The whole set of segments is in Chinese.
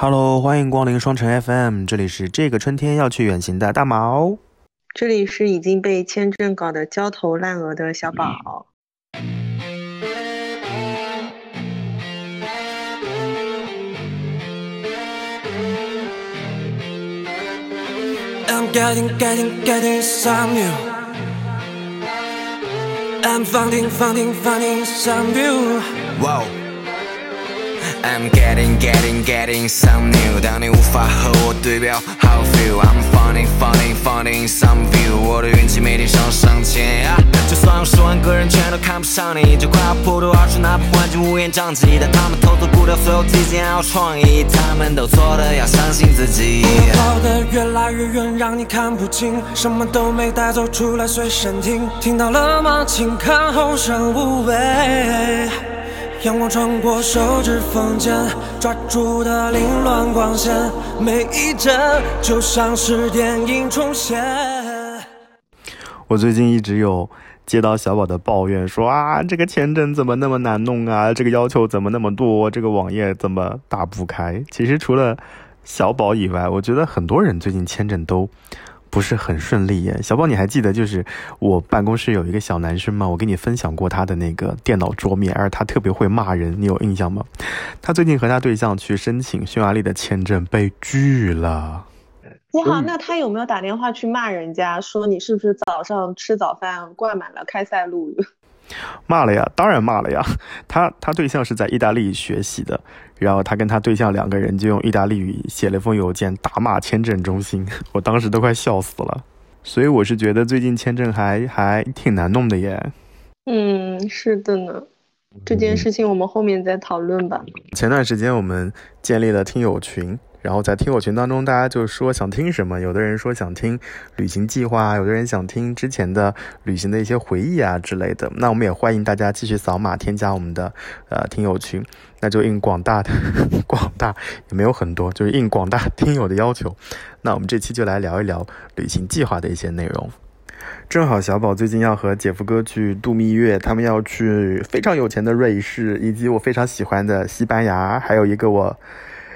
Hello，欢迎光临双城 FM，这里是这个春天要去远行的大毛，这里是已经被签证搞得焦头烂额的小宝。I'm getting, getting, getting some new. I'm finding, finding, finding some new. Wow. I'm getting, getting, getting some new。当你无法和我对标，How feel? I'm finding, finding, finding some view。我的运气每天上上签。就算有十万个人全都看不上你，就快要破土而出，哪怕环境乌烟瘴气，但他们偷偷估掉所有体检还有创意，他们都错的，要相信自己。跑得越来越远，让你看不清，什么都没带走，出来随身听。听到了吗？请看后生无畏。阳光穿过手指缝间，抓住的凌乱光线，每一帧就像是电影重现。我最近一直有接到小宝的抱怨，说啊，这个签证怎么那么难弄啊？这个要求怎么那么多？这个网页怎么打不开？其实除了小宝以外，我觉得很多人最近签证都。不是很顺利耶，小宝，你还记得就是我办公室有一个小男生吗？我跟你分享过他的那个电脑桌面，而他特别会骂人，你有印象吗？他最近和他对象去申请匈牙利的签证被拒了。哇，那他有没有打电话去骂人家，说你是不是早上吃早饭灌满了开塞露？骂了呀，当然骂了呀。他他对象是在意大利学习的，然后他跟他对象两个人就用意大利语写了封邮件打骂签证中心，我当时都快笑死了。所以我是觉得最近签证还还挺难弄的耶。嗯，是的呢。这件事情我们后面再讨论吧。前段时间我们建立了听友群。然后在听友群当中，大家就说想听什么，有的人说想听旅行计划，有的人想听之前的旅行的一些回忆啊之类的。那我们也欢迎大家继续扫码添加我们的呃听友群，那就应广大的 广大也没有很多，就是应广大听友的要求。那我们这期就来聊一聊旅行计划的一些内容。正好小宝最近要和姐夫哥去度蜜月，他们要去非常有钱的瑞士，以及我非常喜欢的西班牙，还有一个我。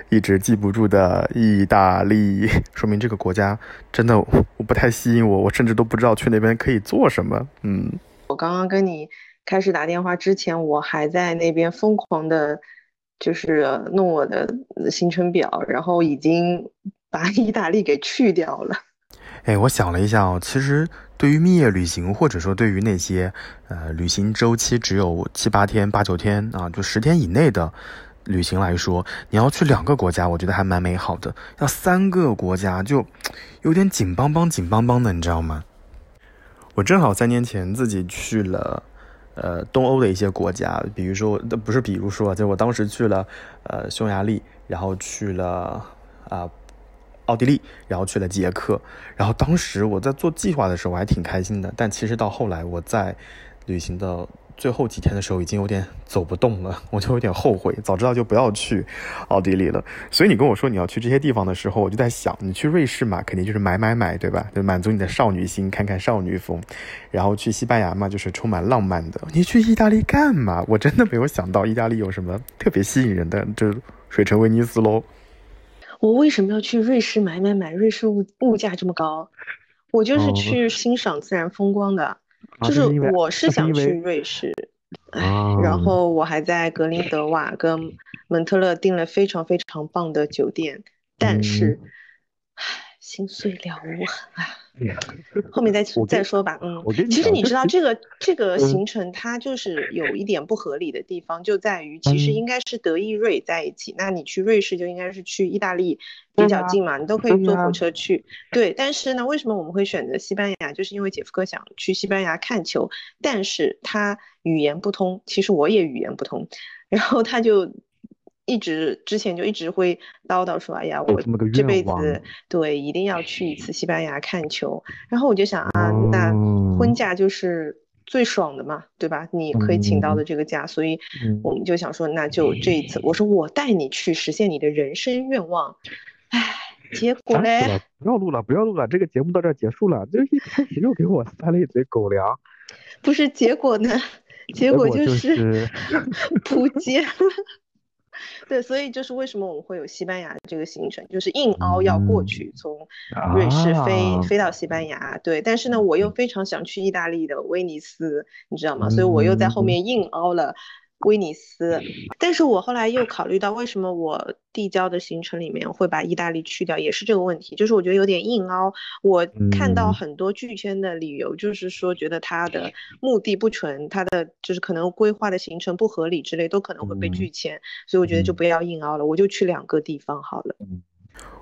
一直记不住的意大利，说明这个国家真的我不太吸引我，我甚至都不知道去那边可以做什么。嗯，我刚刚跟你开始打电话之前，我还在那边疯狂的，就是弄我的行程表，然后已经把意大利给去掉了。哎，我想了一下哦，其实对于蜜月旅行，或者说对于那些呃旅行周期只有七八天、八九天啊，就十天以内的。旅行来说，你要去两个国家，我觉得还蛮美好的。要三个国家，就有点紧邦邦、紧邦邦的，你知道吗？我正好三年前自己去了，呃，东欧的一些国家，比如说，不是，比如说，就我当时去了，呃，匈牙利，然后去了啊，奥地利，然后去了捷克。然后当时我在做计划的时候，我还挺开心的。但其实到后来，我在旅行的。最后几天的时候已经有点走不动了，我就有点后悔，早知道就不要去奥地利了。所以你跟我说你要去这些地方的时候，我就在想，你去瑞士嘛，肯定就是买买买，对吧？就满足你的少女心，看看少女风。然后去西班牙嘛，就是充满浪漫的。你去意大利干嘛？我真的没有想到意大利有什么特别吸引人的，就水城威尼斯喽。我为什么要去瑞士买买买？瑞士物物价这么高，我就是去欣赏自然风光的。就是我是想去瑞士，哎，然后我还在格林德瓦跟蒙特勒订了非常非常棒的酒店，但是，唉，心碎了无痕啊。后面再再说吧，嗯，其实你知道这个这个行程它就是有一点不合理的地方，就在于其实应该是德意瑞在一起，那你去瑞士就应该是去意大利比较近嘛，你都可以坐火车去。对，但是呢，为什么我们会选择西班牙？就是因为姐夫哥想去西班牙看球，但是他语言不通，其实我也语言不通，然后他就。一直之前就一直会叨叨说：“哎呀，我这辈子对一定要去一次西班牙看球。”然后我就想啊，那婚假就是最爽的嘛，对吧？你可以请到的这个假，所以我们就想说，那就这一次，我说我带你去实现你的人生愿望。唉，结果嘞，不要录了，不要录了，这个节目到这结束了。就一开始又给我塞了一嘴狗粮，不是结果呢？结果就是不见 了。对，所以就是为什么我们会有西班牙这个行程，就是硬凹要过去，从瑞士飞飞到西班牙。对，但是呢，我又非常想去意大利的威尼斯，你知道吗？所以我又在后面硬凹了。威尼斯，但是我后来又考虑到，为什么我递交的行程里面会把意大利去掉，也是这个问题，就是我觉得有点硬凹。我看到很多拒签的理由，就是说觉得他的目的不纯，他的就是可能规划的行程不合理之类，都可能会被拒签。所以我觉得就不要硬凹了，我就去两个地方好了。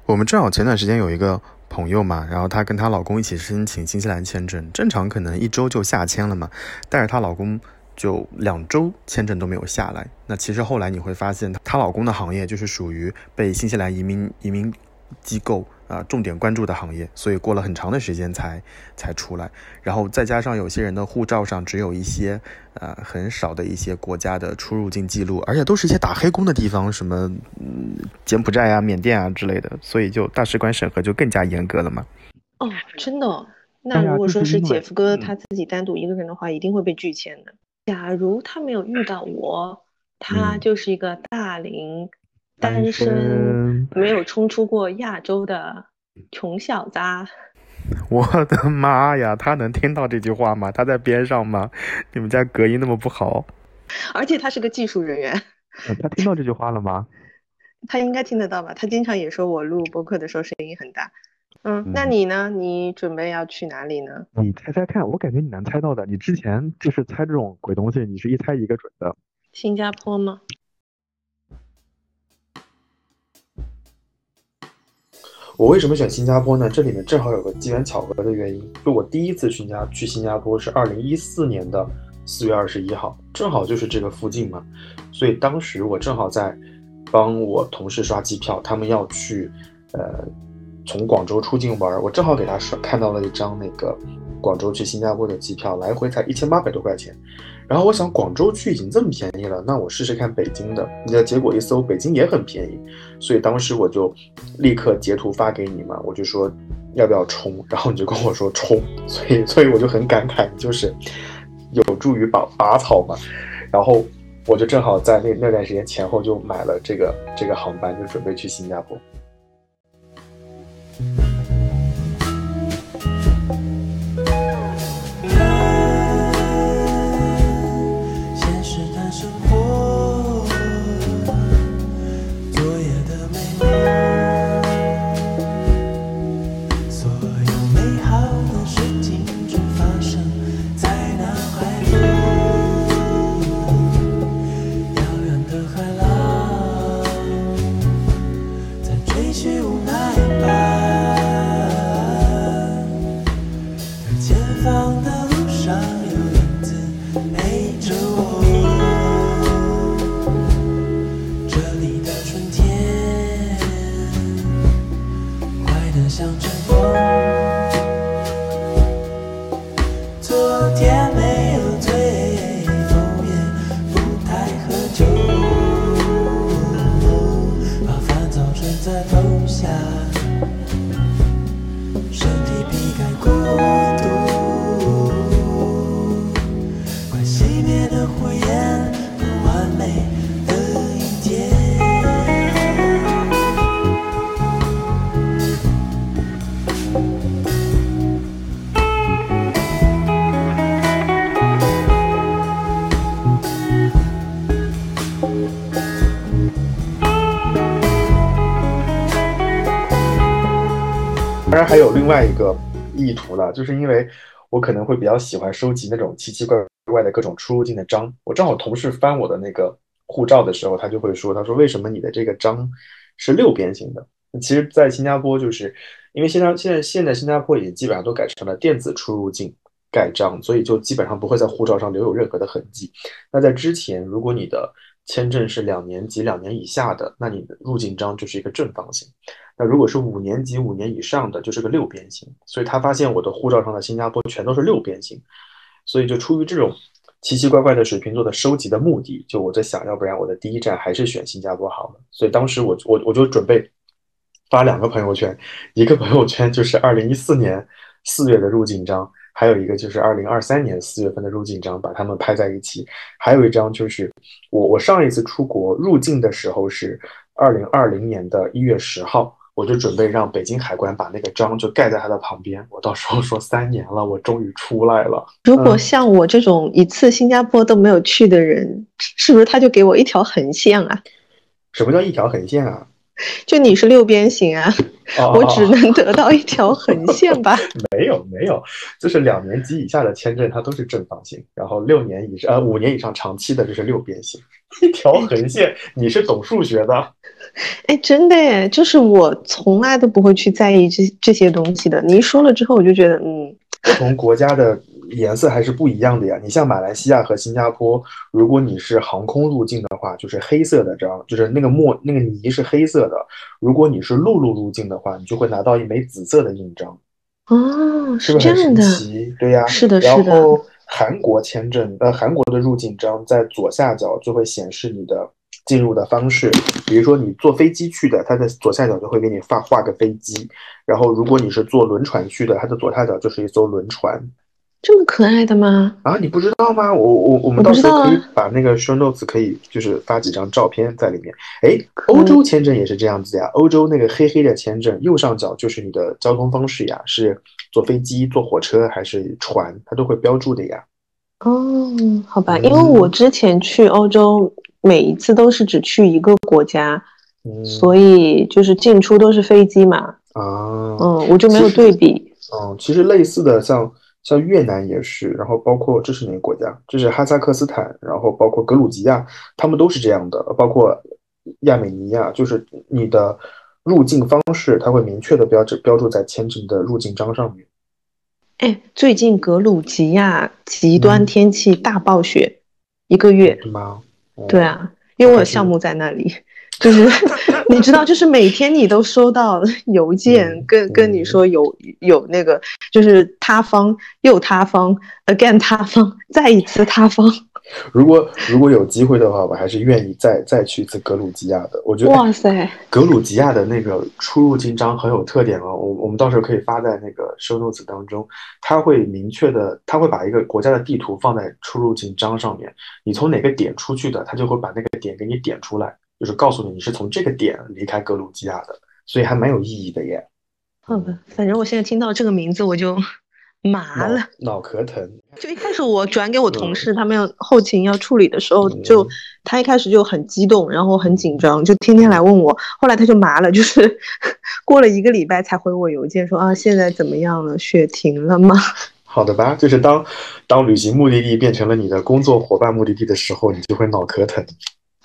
我们正好前段时间有一个朋友嘛，然后她跟她老公一起申请新西兰签证，正常可能一周就下签了嘛，但是她老公。就两周签证都没有下来，那其实后来你会发现，她老公的行业就是属于被新西兰移民移民机构啊重点关注的行业，所以过了很长的时间才才出来。然后再加上有些人的护照上只有一些呃很少的一些国家的出入境记录，而且都是一些打黑工的地方，什么嗯柬埔寨啊、缅甸啊之类的，所以就大使馆审核就更加严格了嘛。哦，真的？那如果说是姐夫哥他自己单独一个人的话，一定会被拒签的。假如他没有遇到我，他就是一个大龄单身、没有冲出过亚洲的穷小子。我的妈呀，他能听到这句话吗？他在边上吗？你们家隔音那么不好？而且他是个技术人员。他听到这句话了吗？他应该听得到吧？他经常也说我录播客的时候声音很大。嗯，那你呢？你准备要去哪里呢？你猜猜看，我感觉你能猜到的。你之前就是猜这种鬼东西，你是一猜一个准的。新加坡吗？我为什么选新加坡呢？这里面正好有个机缘巧合的原因。就我第一次去加去新加坡是二零一四年的四月二十一号，正好就是这个附近嘛。所以当时我正好在帮我同事刷机票，他们要去呃。从广州出境玩，我正好给他刷看到了一张那个广州去新加坡的机票，来回才一千八百多块钱。然后我想广州去已经这么便宜了，那我试试看北京的。那结果一搜，北京也很便宜，所以当时我就立刻截图发给你嘛，我就说要不要冲，然后你就跟我说冲，所以所以我就很感慨，就是有助于拔拔草嘛。然后我就正好在那那段时间前后就买了这个这个航班，就准备去新加坡。Thank you. 还有另外一个意图呢，就是因为我可能会比较喜欢收集那种奇奇怪怪的各种出入境的章。我正好同事翻我的那个护照的时候，他就会说：“他说为什么你的这个章是六边形的？”其实，在新加坡，就是因为现在现在现在新加坡已经基本上都改成了电子出入境盖章，所以就基本上不会在护照上留有任何的痕迹。那在之前，如果你的签证是两年及两年以下的，那你的入境章就是一个正方形。那如果是五年级五年以上的，就是个六边形。所以他发现我的护照上的新加坡全都是六边形，所以就出于这种奇奇怪怪的水瓶座的收集的目的，就我在想，要不然我的第一站还是选新加坡好了。所以当时我我我就准备发两个朋友圈，一个朋友圈就是二零一四年四月的入境章，还有一个就是二零二三年四月份的入境章，把它们拍在一起。还有一张就是我我上一次出国入境的时候是二零二零年的一月十号。我就准备让北京海关把那个章就盖在他的旁边，我到时候说三年了，我终于出来了。如果像我这种一次新加坡都没有去的人，是不是他就给我一条横线啊？什么叫一条横线啊？就你是六边形啊，我只能得到一条横线吧？没有没有，就是两年及以下的签证它都是正方形，然后六年以上呃五年以上长期的就是六边形，一条横线。你是懂数学的？哎，真的耶，就是我从来都不会去在意这这些东西的。你一说了之后，我就觉得嗯，不同国家的。颜色还是不一样的呀。你像马来西亚和新加坡，如果你是航空入境的话，就是黑色的章，就是那个墨那个泥是黑色的。如果你是陆路入境的话，你就会拿到一枚紫色的印章。哦，是不是很神奇？对呀，是的，是的。然后韩国签证，呃，韩国的入境章在左下角就会显示你的进入的方式。比如说你坐飞机去的，它的左下角就会给你画画个飞机。然后如果你是坐轮船去的，它的左下角就是一艘轮船。这么可爱的吗？啊，你不知道吗？我我我们到时候可以把那个 show notes 可以就是发几张照片在里面。哎，欧洲签证也是这样子呀。欧洲那个黑黑的签证，右上角就是你的交通方式呀，是坐飞机、坐火车还是船，它都会标注的呀。哦，好吧，因为我之前去欧洲，每一次都是只去一个国家，所以就是进出都是飞机嘛。啊，嗯，我就没有对比。嗯，其实类似的像。像越南也是，然后包括这是哪个国家？这是哈萨克斯坦，然后包括格鲁吉亚，他们都是这样的。包括亚美尼亚，就是你的入境方式，它会明确的标志标注在签证的入境章上面。哎，最近格鲁吉亚极端天气大暴雪，一个月吗？对啊，因为我有项目在那里。就是 你知道，就是每天你都收到邮件，跟跟你说有有那个，就是塌方又塌方，again 塌方，再一次塌方。如果如果有机会的话，我还是愿意再再去一次格鲁吉亚的。我觉得哇塞，格鲁吉亚的那个出入境章很有特点哦。我我们到时候可以发在那个 show notes 当中，它会明确的，它会把一个国家的地图放在出入境章上面。你从哪个点出去的，它就会把那个点给你点出来。就是告诉你，你是从这个点离开格鲁吉亚的，所以还蛮有意义的耶。好吧，反正我现在听到这个名字我就麻了，脑壳疼。就一开始我转给我同事，他们要后勤要处理的时候，就他一开始就很激动，然后很紧张，就天天来问我。后来他就麻了，就是 过了一个礼拜才回我邮件说啊，现在怎么样了？雪停了吗？好的吧，就是当当旅行目的地变成了你的工作伙伴目的地的时候，你就会脑壳疼。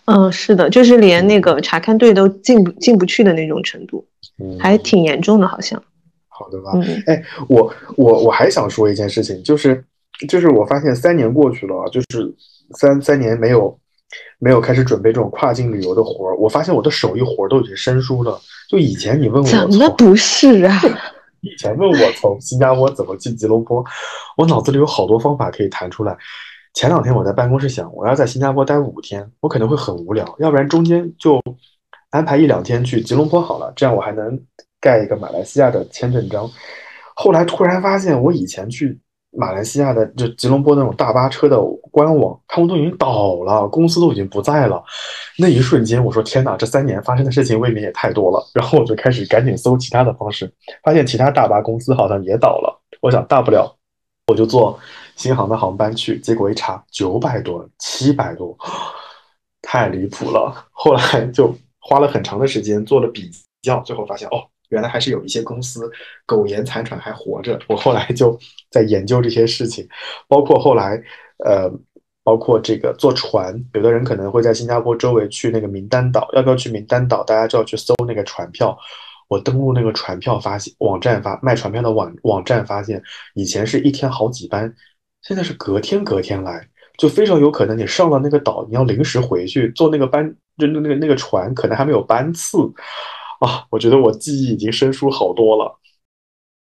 嗯，是的，就是连那个查看队都进不进不去的那种程度，还挺严重的，好像。好的吧，嗯哎，我我我还想说一件事情，就是就是我发现三年过去了，就是三三年没有没有开始准备这种跨境旅游的活儿，我发现我的手艺活儿都已经生疏了。就以前你问我，怎么不是啊？以前问我从新加坡怎么去吉隆坡，我脑子里有好多方法可以弹出来。前两天我在办公室想，我要在新加坡待五天，我可能会很无聊，要不然中间就安排一两天去吉隆坡好了，这样我还能盖一个马来西亚的签证章。后来突然发现，我以前去马来西亚的就吉隆坡那种大巴车的官网，他们都已经倒了，公司都已经不在了。那一瞬间，我说天哪，这三年发生的事情未免也太多了。然后我就开始赶紧搜其他的方式，发现其他大巴公司好像也倒了。我想大不了我就坐。新航的航班去，结果一查九百多、七百多，太离谱了。后来就花了很长的时间做了比较，最后发现哦，原来还是有一些公司苟延残喘还活着。我后来就在研究这些事情，包括后来呃，包括这个坐船，有的人可能会在新加坡周围去那个名单岛，要不要去名单岛，大家就要去搜那个船票。我登录那个船票发现网站发卖船票的网网站发现，以前是一天好几班。现在是隔天隔天来，就非常有可能你上了那个岛，你要临时回去坐那个班，就那那个那个船可能还没有班次啊！我觉得我记忆已经生疏好多了。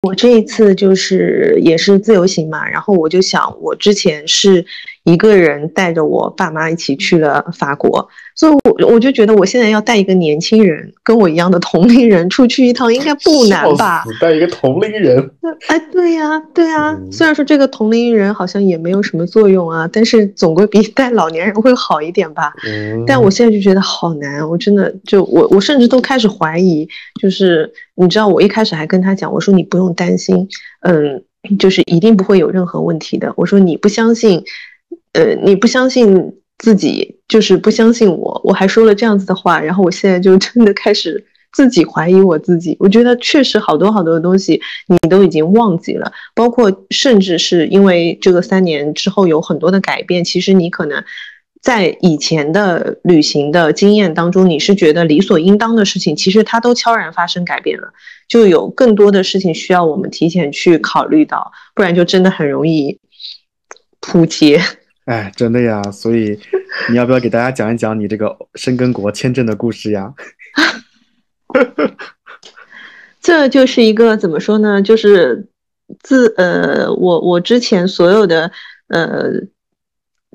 我这一次就是也是自由行嘛，然后我就想，我之前是一个人带着我爸妈一起去了法国，所以我我就觉得我现在要带一个年轻人跟我一样的同龄人出去一趟应该不难吧？带一个同龄人？哎，对呀，对呀。虽然说这个同龄人好像也没有什么作用啊，但是总归比带老年人会好一点吧。嗯。但我现在就觉得好难，我真的就我我甚至都开始怀疑，就是你知道，我一开始还跟他讲，我说你不用担心，嗯。就是一定不会有任何问题的。我说你不相信，呃，你不相信自己，就是不相信我。我还说了这样子的话，然后我现在就真的开始自己怀疑我自己。我觉得确实好多好多的东西你都已经忘记了，包括甚至是因为这个三年之后有很多的改变，其实你可能。在以前的旅行的经验当中，你是觉得理所应当的事情，其实它都悄然发生改变了，就有更多的事情需要我们提前去考虑到，不然就真的很容易扑街。哎，真的呀，所以你要不要给大家讲一讲你这个申根国签证的故事呀？这就是一个怎么说呢？就是自呃，我我之前所有的呃。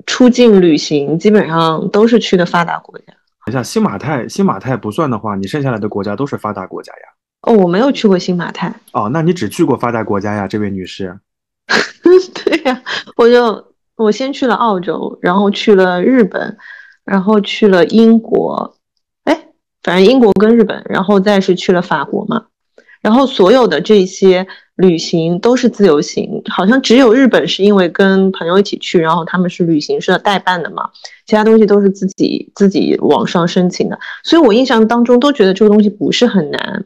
出境旅行基本上都是去的发达国家。等下，新马泰，新马泰不算的话，你剩下来的国家都是发达国家呀。哦，我没有去过新马泰。哦，那你只去过发达国家呀，这位女士。对呀，我就我先去了澳洲，然后去了日本，然后去了英国，哎，反正英国跟日本，然后再是去了法国嘛。然后所有的这些。旅行都是自由行，好像只有日本是因为跟朋友一起去，然后他们是旅行社代办的嘛，其他东西都是自己自己网上申请的，所以我印象当中都觉得这个东西不是很难，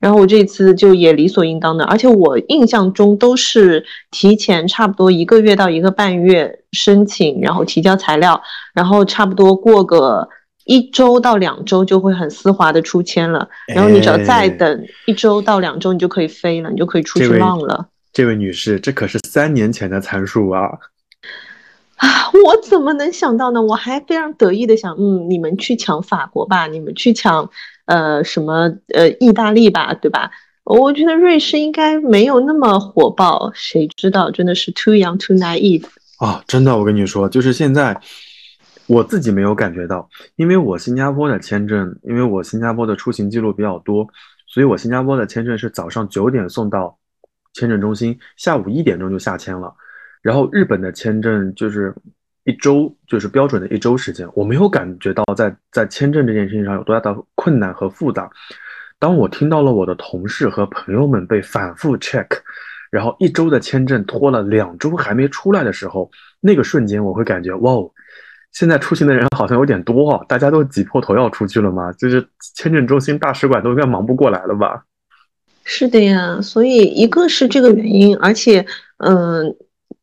然后我这次就也理所应当的，而且我印象中都是提前差不多一个月到一个半月申请，然后提交材料，然后差不多过个。一周到两周就会很丝滑的出签了，然后你只要再等一周到两周，你就可以飞了，你就可以出去浪了。这位女士，这可是三年前的参数啊！啊，我怎么能想到呢？我还非常得意的想，嗯，你们去抢法国吧，你们去抢呃什么呃意大利吧，对吧？我觉得瑞士应该没有那么火爆，谁知道真的是 too young too naive 啊！真的，我跟你说，就是现在。我自己没有感觉到，因为我新加坡的签证，因为我新加坡的出行记录比较多，所以我新加坡的签证是早上九点送到签证中心，下午一点钟就下签了。然后日本的签证就是一周，就是标准的一周时间。我没有感觉到在在签证这件事情上有多大的困难和复杂。当我听到了我的同事和朋友们被反复 check，然后一周的签证拖了两周还没出来的时候，那个瞬间我会感觉哇哦。现在出行的人好像有点多哦，大家都挤破头要出去了吗？就是签证中心、大使馆都应该忙不过来了吧？是的呀，所以一个是这个原因，而且，嗯，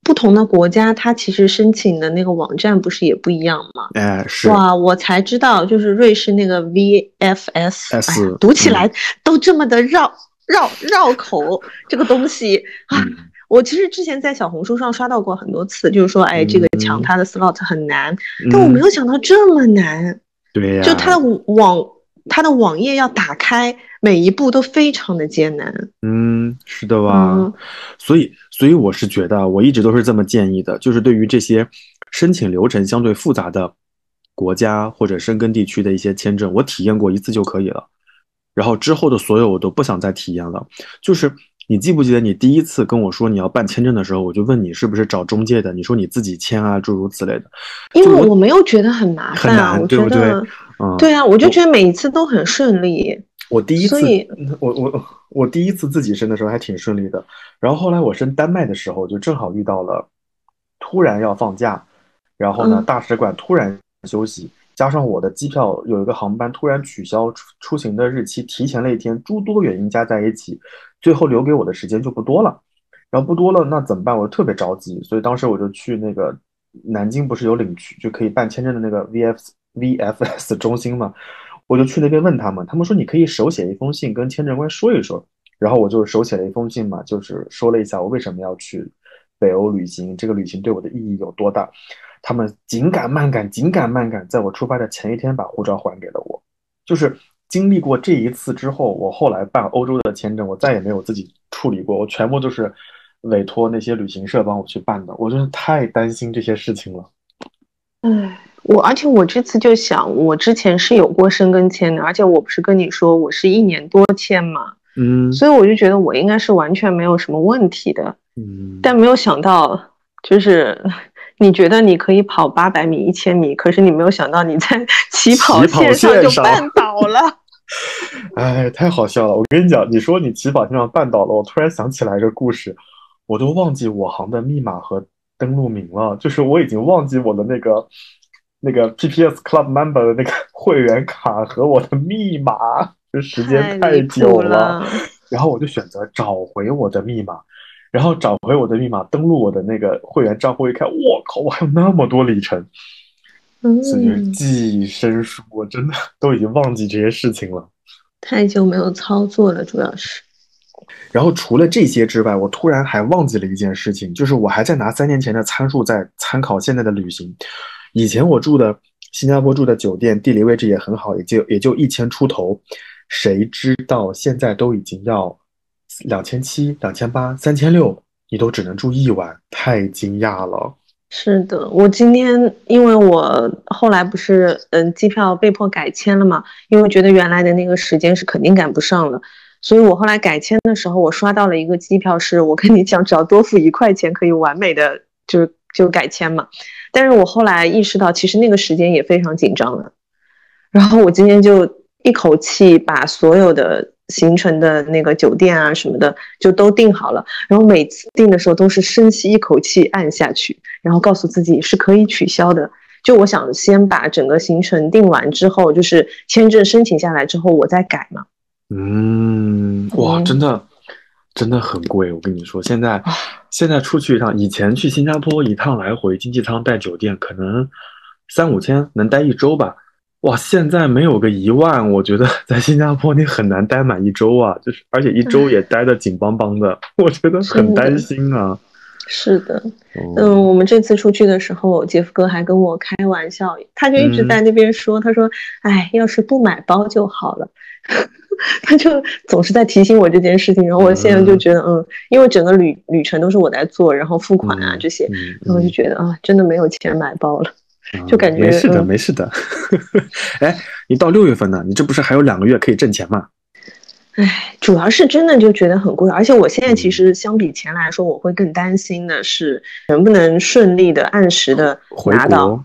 不同的国家它其实申请的那个网站不是也不一样吗？哎，是哇，我才知道，就是瑞士那个 VFS，读起来都这么的绕绕绕口，这个东西啊。我其实之前在小红书上刷到过很多次，就是说，哎，这个抢他的 slot 很难，但我没有想到这么难。对呀，就他的网，他的网页要打开，每一步都非常的艰难。嗯，是的吧？所以，所以我是觉得，我一直都是这么建议的，就是对于这些申请流程相对复杂的国家或者深根地区的一些签证，我体验过一次就可以了，然后之后的所有我都不想再体验了，就是。你记不记得你第一次跟我说你要办签证的时候，我就问你是不是找中介的？你说你自己签啊，诸如此类的。因为我没有觉得很麻烦，啊，对不对？嗯，对啊，我就觉得每一次都很顺利。我第一次，我我我第一次自己申的时候还挺顺利的。然后后来我申丹麦的时候，就正好遇到了突然要放假，然后呢，大使馆突然休息。加上我的机票有一个航班突然取消出出行的日期提前了一天，诸多原因加在一起，最后留给我的时间就不多了。然后不多了，那怎么办？我特别着急，所以当时我就去那个南京，不是有领区就可以办签证的那个 VF VFS 中心嘛？我就去那边问他们，他们说你可以手写一封信跟签证官说一说。然后我就手写了一封信嘛，就是说了一下我为什么要去北欧旅行，这个旅行对我的意义有多大。他们紧赶慢赶，紧赶慢赶，在我出发的前一天把护照还给了我。就是经历过这一次之后，我后来办欧洲的签证，我再也没有自己处理过，我全部都是委托那些旅行社帮我去办的。我真的太担心这些事情了。唉，我而且我这次就想，我之前是有过申根签的，而且我不是跟你说我是一年多签嘛，嗯，所以我就觉得我应该是完全没有什么问题的，嗯，但没有想到，就是你觉得你可以跑八百米、一千米，可是你没有想到你在 起跑线上就绊倒了。哎，太好笑了！我跟你讲，你说你起跑线上绊倒了，我突然想起来一个故事，我都忘记我行的密码和登录名了，就是我已经忘记我的那个那个 PPS Club Member 的那个 会员卡和我的密码，就时间太久了。然后我就选择找回我的密码，然后找回我的密码，登录我的那个会员账户，一看，我靠，我还有那么多里程。所以记忆生疏，我真的都已经忘记这些事情了。太久没有操作了，主要是。然后除了这些之外，我突然还忘记了一件事情，就是我还在拿三年前的参数在参考现在的旅行。以前我住的新加坡住的酒店，地理位置也很好，也就也就一千出头。谁知道现在都已经要两千七、两千八、三千六，你都只能住一晚，太惊讶了。是的，我今天因为我后来不是嗯机票被迫改签了嘛，因为觉得原来的那个时间是肯定赶不上了，所以我后来改签的时候，我刷到了一个机票，是我跟你讲，只要多付一块钱可以完美的就是就改签嘛。但是我后来意识到，其实那个时间也非常紧张了，然后我今天就一口气把所有的。行程的那个酒店啊什么的就都订好了，然后每次订的时候都是深吸一口气按下去，然后告诉自己是可以取消的。就我想先把整个行程订完之后，就是签证申请下来之后我再改嘛。嗯，哇，真的真的很贵，我跟你说，现在现在出去一趟，以前去新加坡一趟来回经济舱带酒店可能三五千能待一周吧。哇，现在没有个一万，我觉得在新加坡你很难待满一周啊，就是而且一周也待的紧邦邦的，我觉得很担心啊。是的，嗯，我们这次出去的时候，杰夫哥还跟我开玩笑，他就一直在那边说，他说，哎，要是不买包就好了，他就总是在提醒我这件事情，然后我现在就觉得，嗯，因为整个旅旅程都是我在做，然后付款啊这些，然后就觉得啊，真的没有钱买包了。就感觉没事的，没事的。哎，你到六月份呢，你这不是还有两个月可以挣钱吗？哎，主要是真的就觉得很贵，而且我现在其实相比前来说，我会更担心的是能不能顺利的按时的拿到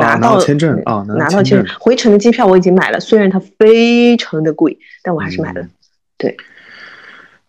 拿到签证啊，拿到签证。回程的机票我已经买了，虽然它非常的贵，但我还是买了。对。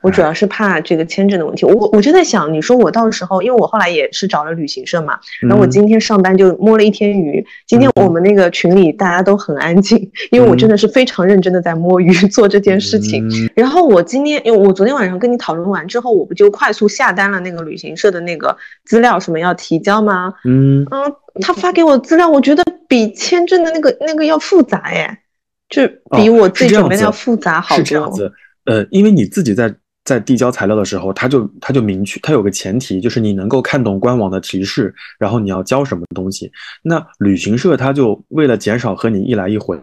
我主要是怕这个签证的问题，我我就在想，你说我到时候，因为我后来也是找了旅行社嘛，然后我今天上班就摸了一天鱼。今天我们那个群里大家都很安静，因为我真的是非常认真的在摸鱼做这件事情。然后我今天，因为我昨天晚上跟你讨论完之后，我不就快速下单了那个旅行社的那个资料，什么要提交吗？嗯嗯，他发给我资料，我觉得比签证的那个那个要复杂哎，就比我自己准备的要复杂好多。是这样子，呃，因为你自己在。在递交材料的时候，他就他就明确，他有个前提，就是你能够看懂官网的提示，然后你要交什么东西。那旅行社他就为了减少和你一来一回，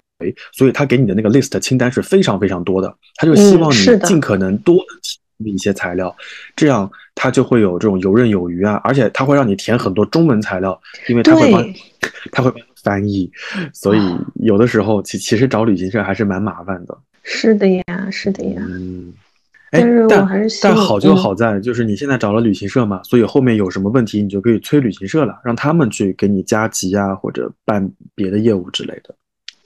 所以他给你的那个 list 清单是非常非常多的，他就希望你尽可能多提供一些材料，这样他就会有这种游刃有余啊，而且他会让你填很多中文材料，因为他会帮 他会帮翻译，所以有的时候其其实找旅行社还是蛮麻烦的。是的呀，是的呀，嗯。但但好就好在，就是你现在找了旅行社嘛，所以后面有什么问题，你就可以催旅行社了，让他们去给你加急啊，或者办别的业务之类的。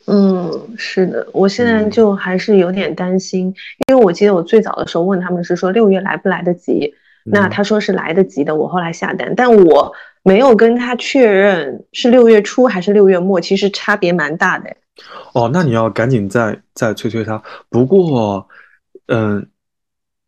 嗯，是的，我现在就还是有点担心，因为我记得我最早的时候问他们是说六月来不来得及，那他说是来得及的，我后来下单，但我没有跟他确认是六月初还是六月末，其实差别蛮大的。哦，那你要赶紧再再催催他。不过，嗯。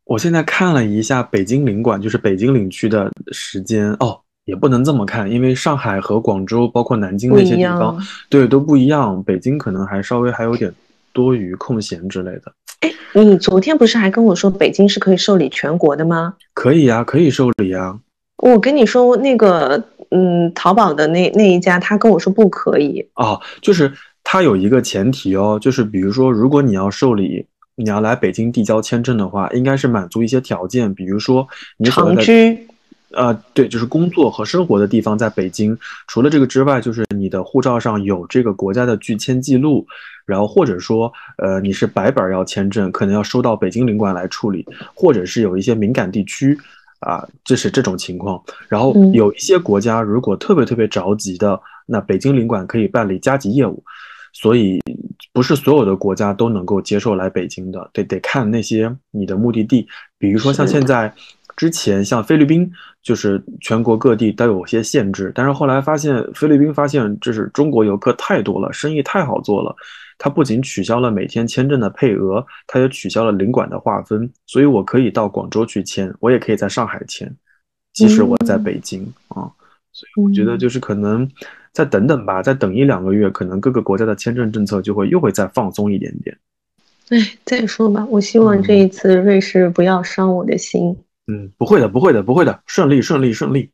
我现在看了一下北京领馆，就是北京领区的时间哦，也不能这么看，因为上海和广州，包括南京那些地方，对都不一样。北京可能还稍微还有点多余空闲之类的。哎，你昨天不是还跟我说北京是可以受理全国的吗？可以呀，可以受理啊。我跟你说那个，嗯，淘宝的那那一家，他跟我说不可以哦，就是他有一个前提哦，就是比如说，如果你要受理。你要来北京递交签证的话，应该是满足一些条件，比如说你长居，呃，对，就是工作和生活的地方在北京。除了这个之外，就是你的护照上有这个国家的拒签记录，然后或者说，呃，你是白本要签证，可能要收到北京领馆来处理，或者是有一些敏感地区，啊，这是这种情况。然后有一些国家如果特别特别着急的，那北京领馆可以办理加急业务。所以不是所有的国家都能够接受来北京的，得得看那些你的目的地，比如说像现在。之前像菲律宾，就是全国各地都有些限制，但是后来发现菲律宾发现就是中国游客太多了，生意太好做了，它不仅取消了每天签证的配额，它也取消了领馆的划分，所以我可以到广州去签，我也可以在上海签，即使我在北京啊，所以我觉得就是可能再等等吧，再等一两个月，可能各个国家的签证政策就会又会再放松一点点。哎，再说吧，我希望这一次瑞士不要伤我的心。嗯，不会的，不会的，不会的，顺利，顺利，顺利。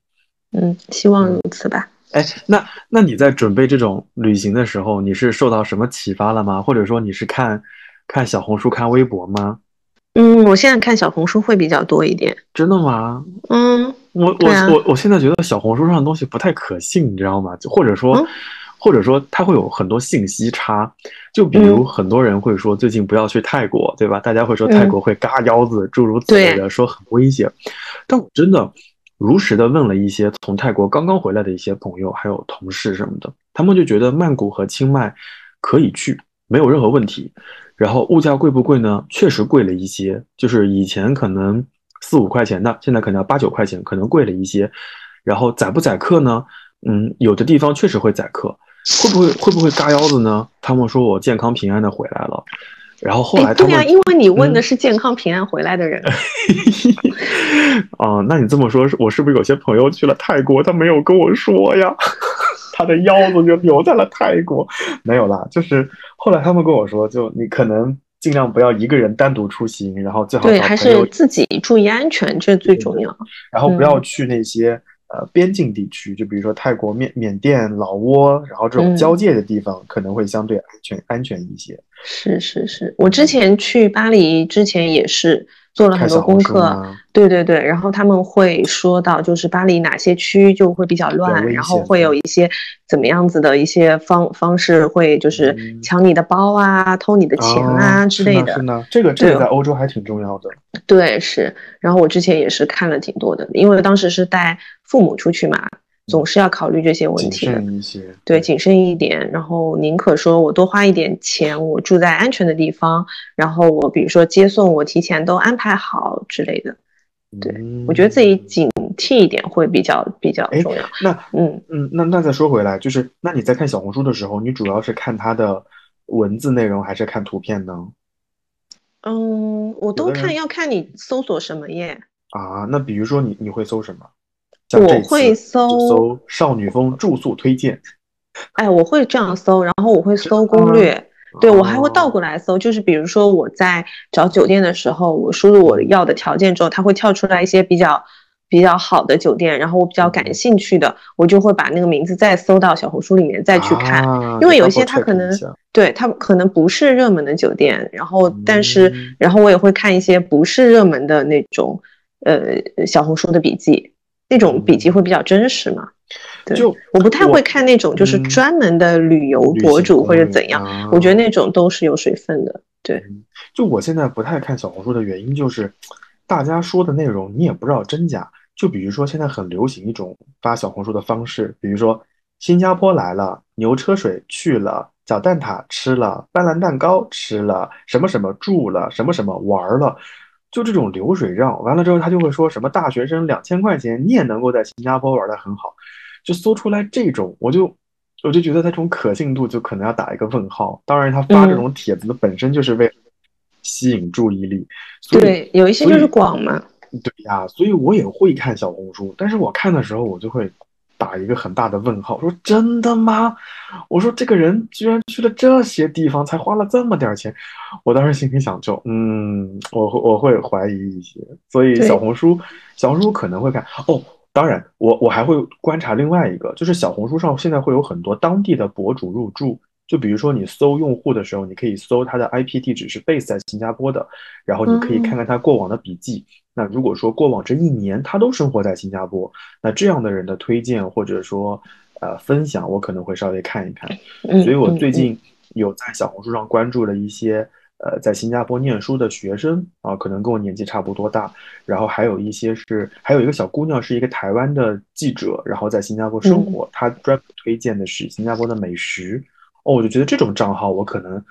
嗯，希望如此吧。哎，那那你在准备这种旅行的时候，你是受到什么启发了吗？或者说你是看看小红书、看微博吗？嗯，我现在看小红书会比较多一点。真的吗？嗯，我我我我现在觉得小红书上的东西不太可信，你知道吗？就或者说。或者说它会有很多信息差，就比如很多人会说最近不要去泰国，对吧？大家会说泰国会嘎腰子，诸如此类的，说很危险。但我真的如实的问了一些从泰国刚刚回来的一些朋友，还有同事什么的，他们就觉得曼谷和清迈可以去，没有任何问题。然后物价贵不贵呢？确实贵了一些，就是以前可能四五块钱的，现在可能要八九块钱，可能贵了一些。然后宰不宰客呢？嗯，有的地方确实会宰客。会不会会不会嘎腰子呢？他们说我健康平安的回来了，然后后来对呀，因为你问的是健康平安回来的人。哦，那你这么说，我是不是有些朋友去了泰国，他没有跟我说呀？他的腰子就留在了泰国。没有啦，就是后来他们跟我说，就你可能尽量不要一个人单独出行，然后最好对还是自己注意安全，这最重要。然后不要去那些。呃，边境地区，就比如说泰国、缅缅甸、老挝，然后这种交界的地方，可能会相对安全安全一些。是是是，我之前去巴黎之前也是做了很多功课，对对对，然后他们会说到，就是巴黎哪些区就会比较乱，然后会有一些怎么样子的一些方方式，会就是抢你的包啊，偷你的钱啊之类的。是呢，这个这个在欧洲还挺重要的。对，是。然后我之前也是看了挺多的，因为当时是带。父母出去嘛，总是要考虑这些问题的。对，谨慎一点，然后宁可说我多花一点钱，我住在安全的地方，然后我比如说接送，我提前都安排好之类的。对，我觉得自己警惕一点会比较比较重要。那嗯嗯，那那再说回来，就是那你在看小红书的时候，你主要是看它的文字内容，还是看图片呢？嗯，我都看，要看你搜索什么耶。啊，那比如说你你会搜什么？我会搜搜少女风住宿推荐，哎，我会这样搜，然后我会搜攻略，对我还会倒过来搜，就是比如说我在找酒店的时候，我输入我要的条件之后，它会跳出来一些比较比较好的酒店，然后我比较感兴趣的，我就会把那个名字再搜到小红书里面再去看，因为有一些它可能对它可能不是热门的酒店，然后但是然后我也会看一些不是热门的那种呃小红书的笔记。那种笔记会比较真实嘛？对，我不太会看那种就是专门的旅游博主或者怎样，我觉得那种都是有水分的。对，就我现在不太看小红书的原因就是，大家说的内容你也不知道真假。就比如说现在很流行一种发小红书的方式，比如说新加坡来了，牛车水去了，小蛋挞吃了，斑斓蛋糕吃了，什么什么住了，什么什么玩了。就这种流水账，完了之后他就会说什么大学生两千块钱你也能够在新加坡玩的很好，就搜出来这种，我就我就觉得他这种可信度就可能要打一个问号。当然，他发这种帖子的本身就是为吸引注意力，对，有一些就是广嘛。对呀，所以我也会看小红书，但是我看的时候我就会。打一个很大的问号，说真的吗？我说这个人居然去了这些地方，才花了这么点钱。我当时心里想，就嗯，我我会怀疑一些。所以小红书，小红书可能会看哦。当然，我我还会观察另外一个，就是小红书上现在会有很多当地的博主入驻。就比如说你搜用户的时候，你可以搜他的 IP 地址是 base 在新加坡的，然后你可以看看他过往的笔记。那如果说过往这一年他都生活在新加坡，那这样的人的推荐或者说呃分享，我可能会稍微看一看。所以我最近有在小红书上关注了一些呃在新加坡念书的学生啊，可能跟我年纪差不多大，然后还有一些是还有一个小姑娘是一个台湾的记者，然后在新加坡生活，她专门推荐的是新加坡的美食。哦，我就觉得这种账号我可能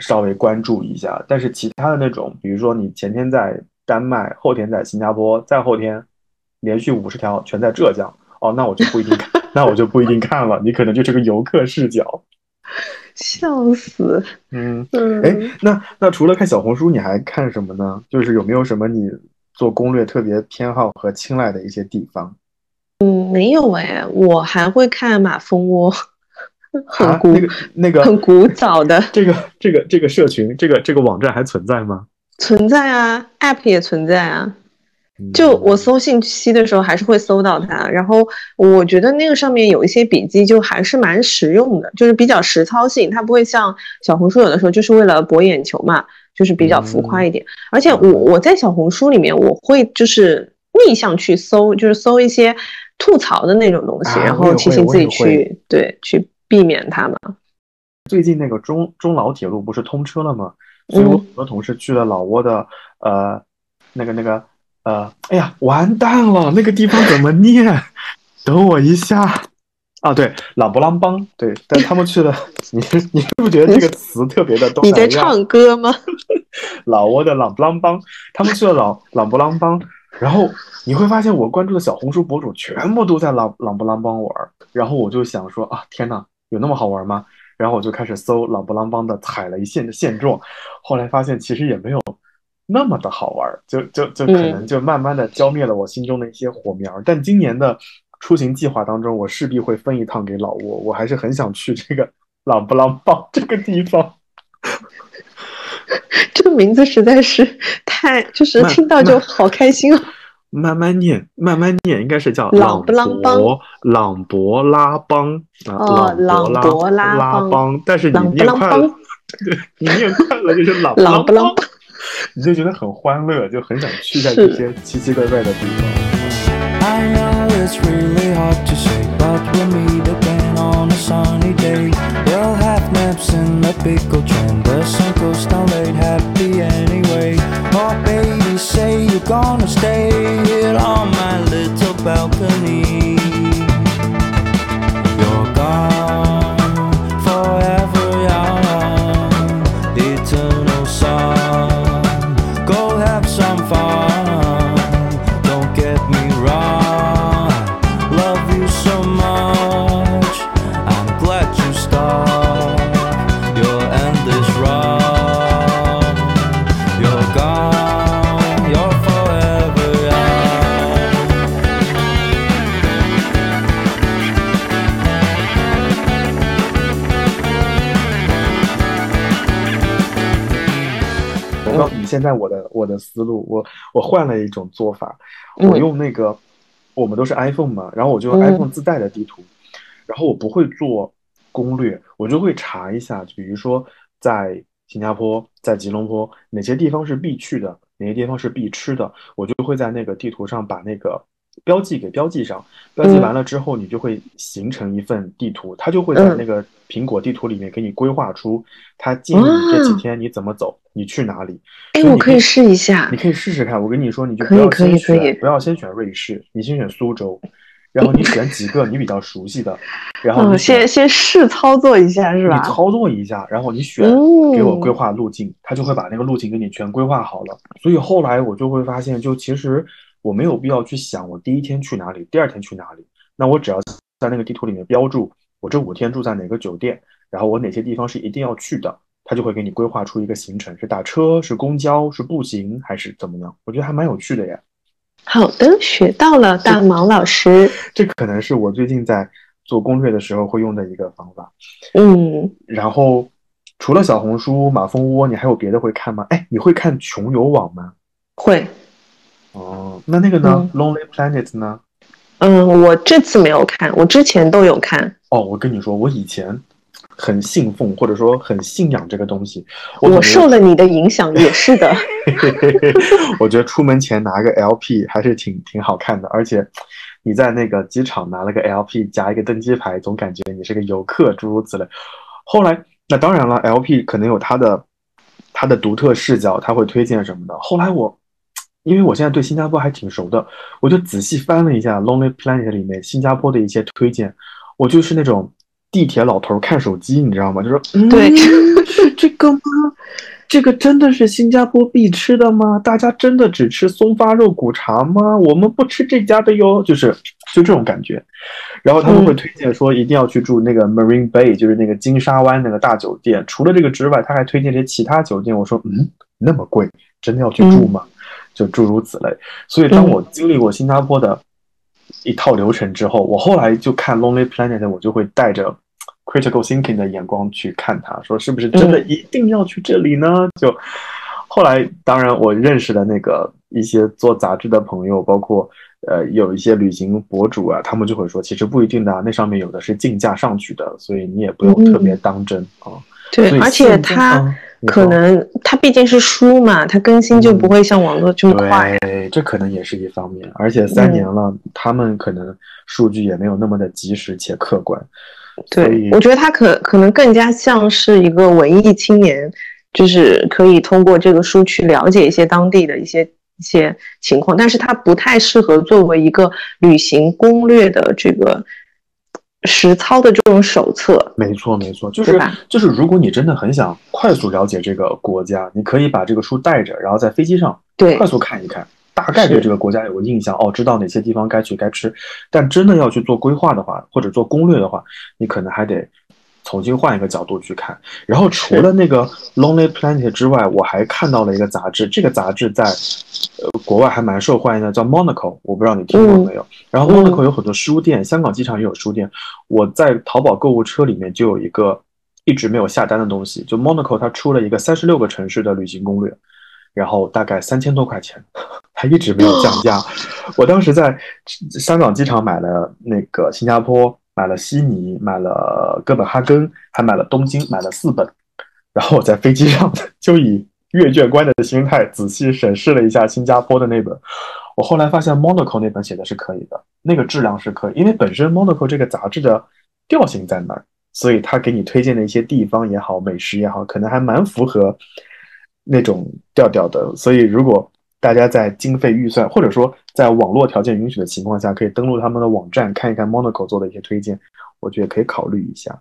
稍微关注一下，但是其他的那种，比如说你前天在丹麦，后天在新加坡，再后天连续五十条全在浙江，哦，那我就不一定看，那我就不一定看了，你可能就是个游客视角，笑死。嗯嗯，哎，那那除了看小红书，你还看什么呢？就是有没有什么你做攻略特别偏好和青睐的一些地方？嗯，没有哎，我还会看马蜂窝。很古那个那个很古早的这个这个这个社群这个这个网站还存在吗？存在啊，App 也存在啊。就我搜信息的时候还是会搜到它，然后我觉得那个上面有一些笔记就还是蛮实用的，就是比较实操性，它不会像小红书有的时候就是为了博眼球嘛，就是比较浮夸一点。而且我我在小红书里面我会就是逆向去搜，就是搜一些吐槽的那种东西，然后提醒自己去对去。避免它嘛。最近那个中中老铁路不是通车了吗？所以我很多同事去了老挝的呃那个那个呃，哎呀，完蛋了，那个地方怎么念？等我一下啊，对，朗勃朗邦，对，但他们去了，你你是不是觉得这个词特别的东你在唱歌吗？老挝的朗勃朗邦，他们去了朗朗勃朗邦，然后你会发现我关注的小红书博主全部都在朗朗勃朗邦玩，然后我就想说啊，天呐！有那么好玩吗？然后我就开始搜朗布朗邦的踩雷线的现状，后来发现其实也没有那么的好玩，就就就可能就慢慢的浇灭了我心中的一些火苗。但今年的出行计划当中，我势必会分一趟给老挝，我还是很想去这个朗布朗邦这个地方。这个名字实在是太，就是听到就好开心哦。慢慢念，慢慢念，应该是叫朗勃朗博拉邦啊，朗博拉拉邦。但是你念快了，对 你念快了就是朗 朗邦，你就觉得很欢乐，就很想去一下这些奇奇怪怪的地方。Say you're gonna stay here on my little balcony. 现在我的我的思路，我我换了一种做法，我用那个，我们都是 iPhone 嘛，然后我就用 iPhone 自带的地图，然后我不会做攻略，我就会查一下，比如说在新加坡，在吉隆坡哪些地方是必去的，哪些地方是必吃的，我就会在那个地图上把那个。标记给标记上，标记完了之后，你就会形成一份地图，它就会在那个苹果地图里面给你规划出，它建议你这几天你怎么走，你去哪里。哎，我可以试一下，你可以试试看。我跟你说，你就不要先选，不要先选瑞士，你先选苏州，然后你选几个你比较熟悉的，然后先先试操作一下是吧？你操作一下，然后你选给我规划路径，他就会把那个路径给你全规划好了。所以后来我就会发现，就其实。我没有必要去想我第一天去哪里，第二天去哪里。那我只要在那个地图里面标注我这五天住在哪个酒店，然后我哪些地方是一定要去的，他就会给你规划出一个行程，是打车、是公交、是步行还是怎么样？我觉得还蛮有趣的呀。好的，学到了，大毛老师。这可能是我最近在做攻略的时候会用的一个方法。嗯。然后除了小红书、马蜂窝，你还有别的会看吗？哎，你会看穷游网吗？会。哦，那那个呢？Lonely Planet 呢？嗯，我这次没有看，我之前都有看。哦，我跟你说，我以前很信奉或者说很信仰这个东西。我受了你的影响，也是的。我觉得出门前拿个 LP 还是挺挺好看的，而且你在那个机场拿了个 LP 夹一个登机牌，总感觉你是个游客，诸如此类。后来，那当然了，LP 可能有它的它的独特视角，他会推荐什么的。后来我，因为我现在对新加坡还挺熟的，我就仔细翻了一下《Lonely Planet》里面新加坡的一些推荐，我就是那种。地铁老头看手机，你知道吗？就说：“对，是这个吗？这个真的是新加坡必吃的吗？大家真的只吃松发肉骨茶吗？我们不吃这家的哟。”就是就这种感觉。然后他们会推荐说一定要去住那个 Marine Bay，就是那个金沙湾那个大酒店。除了这个之外，他还推荐这些其他酒店。我说：“嗯，那么贵，真的要去住吗？”就诸如此类。所以当我经历过新加坡的一套流程之后，我后来就看 Lonely Planet，我就会带着。Critical thinking 的眼光去看他，说是不是真的一定要去这里呢？就后来，当然我认识的那个一些做杂志的朋友，包括呃有一些旅行博主啊，他们就会说，其实不一定的，那上面有的是竞价上去的，所以你也不用特别当真啊。对，而且它可能它毕竟是书嘛，它更新就不会像网络这么快。对，这可能也是一方面，而且三年了，他们可能数据也没有那么的及时且客观。对，我觉得他可可能更加像是一个文艺青年，就是可以通过这个书去了解一些当地的一些一些情况，但是他不太适合作为一个旅行攻略的这个实操的这种手册。没错，没错，就是就是，如果你真的很想快速了解这个国家，你可以把这个书带着，然后在飞机上对快速看一看。大概对这个国家有个印象哦，知道哪些地方该去该吃，但真的要去做规划的话，或者做攻略的话，你可能还得重新换一个角度去看。然后除了那个 Lonely Planet 之外，我还看到了一个杂志，这个杂志在呃国外还蛮受欢迎的，叫 Monaco，我不知道你听过没有。然后 Monaco 有很多书店，香港机场也有书店。我在淘宝购物车里面就有一个一直没有下单的东西，就 Monaco 它出了一个三十六个城市的旅行攻略。然后大概三千多块钱，它一直没有降价。我当时在香港机场买了那个新加坡，买了悉尼，买了哥本哈根，还买了东京，买了四本。然后我在飞机上 就以阅卷官的心态仔细审视了一下新加坡的那本。我后来发现 Monaco 那本写的是可以的，那个质量是可以，因为本身 Monaco 这个杂志的调性在那儿，所以他给你推荐的一些地方也好，美食也好，可能还蛮符合。那种调调的，所以如果大家在经费预算或者说在网络条件允许的情况下，可以登录他们的网站看一看 Monaco 做的一些推荐，我觉得可以考虑一下。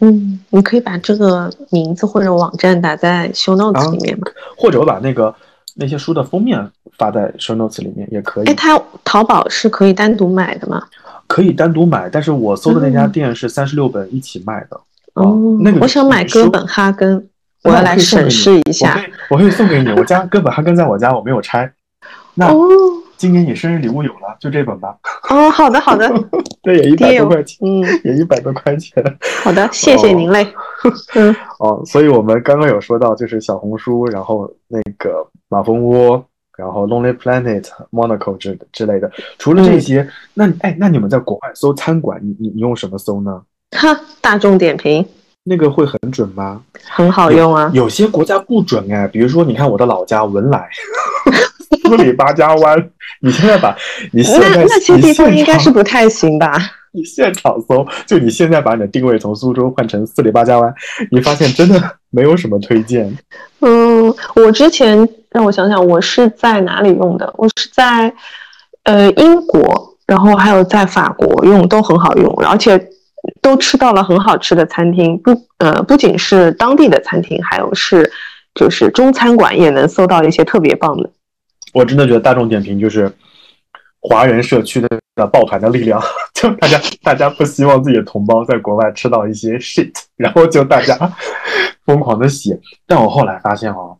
嗯，你可以把这个名字或者网站打在 show notes 里面嘛，或者我把那个那些书的封面发在 show notes 里面也可以。哎，它淘宝是可以单独买的吗？可以单独买，但是我搜的那家店是三十六本一起卖的。哦，那个我想买哥本哈根。我要来审视一下，我可以送给你。我家哥本哈根在我家，我没有拆。那今年你生日礼物有了，就这本吧。哦，好的好的。这，也一百多块钱，嗯，也一百多块钱。好的，谢谢您嘞。嗯。哦，所以我们刚刚有说到，就是小红书，然后那个马蜂窝，然后 Lonely Planet、Monaco 之之类的。除了这些，那哎，那你们在国外搜餐馆，你你你用什么搜呢？哈，大众点评。那个会很准吗？很好用啊。有些国家不准哎，比如说，你看我的老家文莱，斯里巴加湾，你现在把你现在那些地方应该是不太行吧？你现场搜，就你现在把你的定位从苏州换成斯里巴加湾，你发现真的没有什么推荐。嗯，我之前让我想想，我是在哪里用的？我是在呃英国，然后还有在法国用，都很好用，而且。都吃到了很好吃的餐厅，不呃不仅是当地的餐厅，还有是就是中餐馆也能搜到一些特别棒的。我真的觉得大众点评就是华人社区的的抱团的力量，就大家大家不希望自己的同胞在国外吃到一些 shit，然后就大家疯狂的写。但我后来发现哦，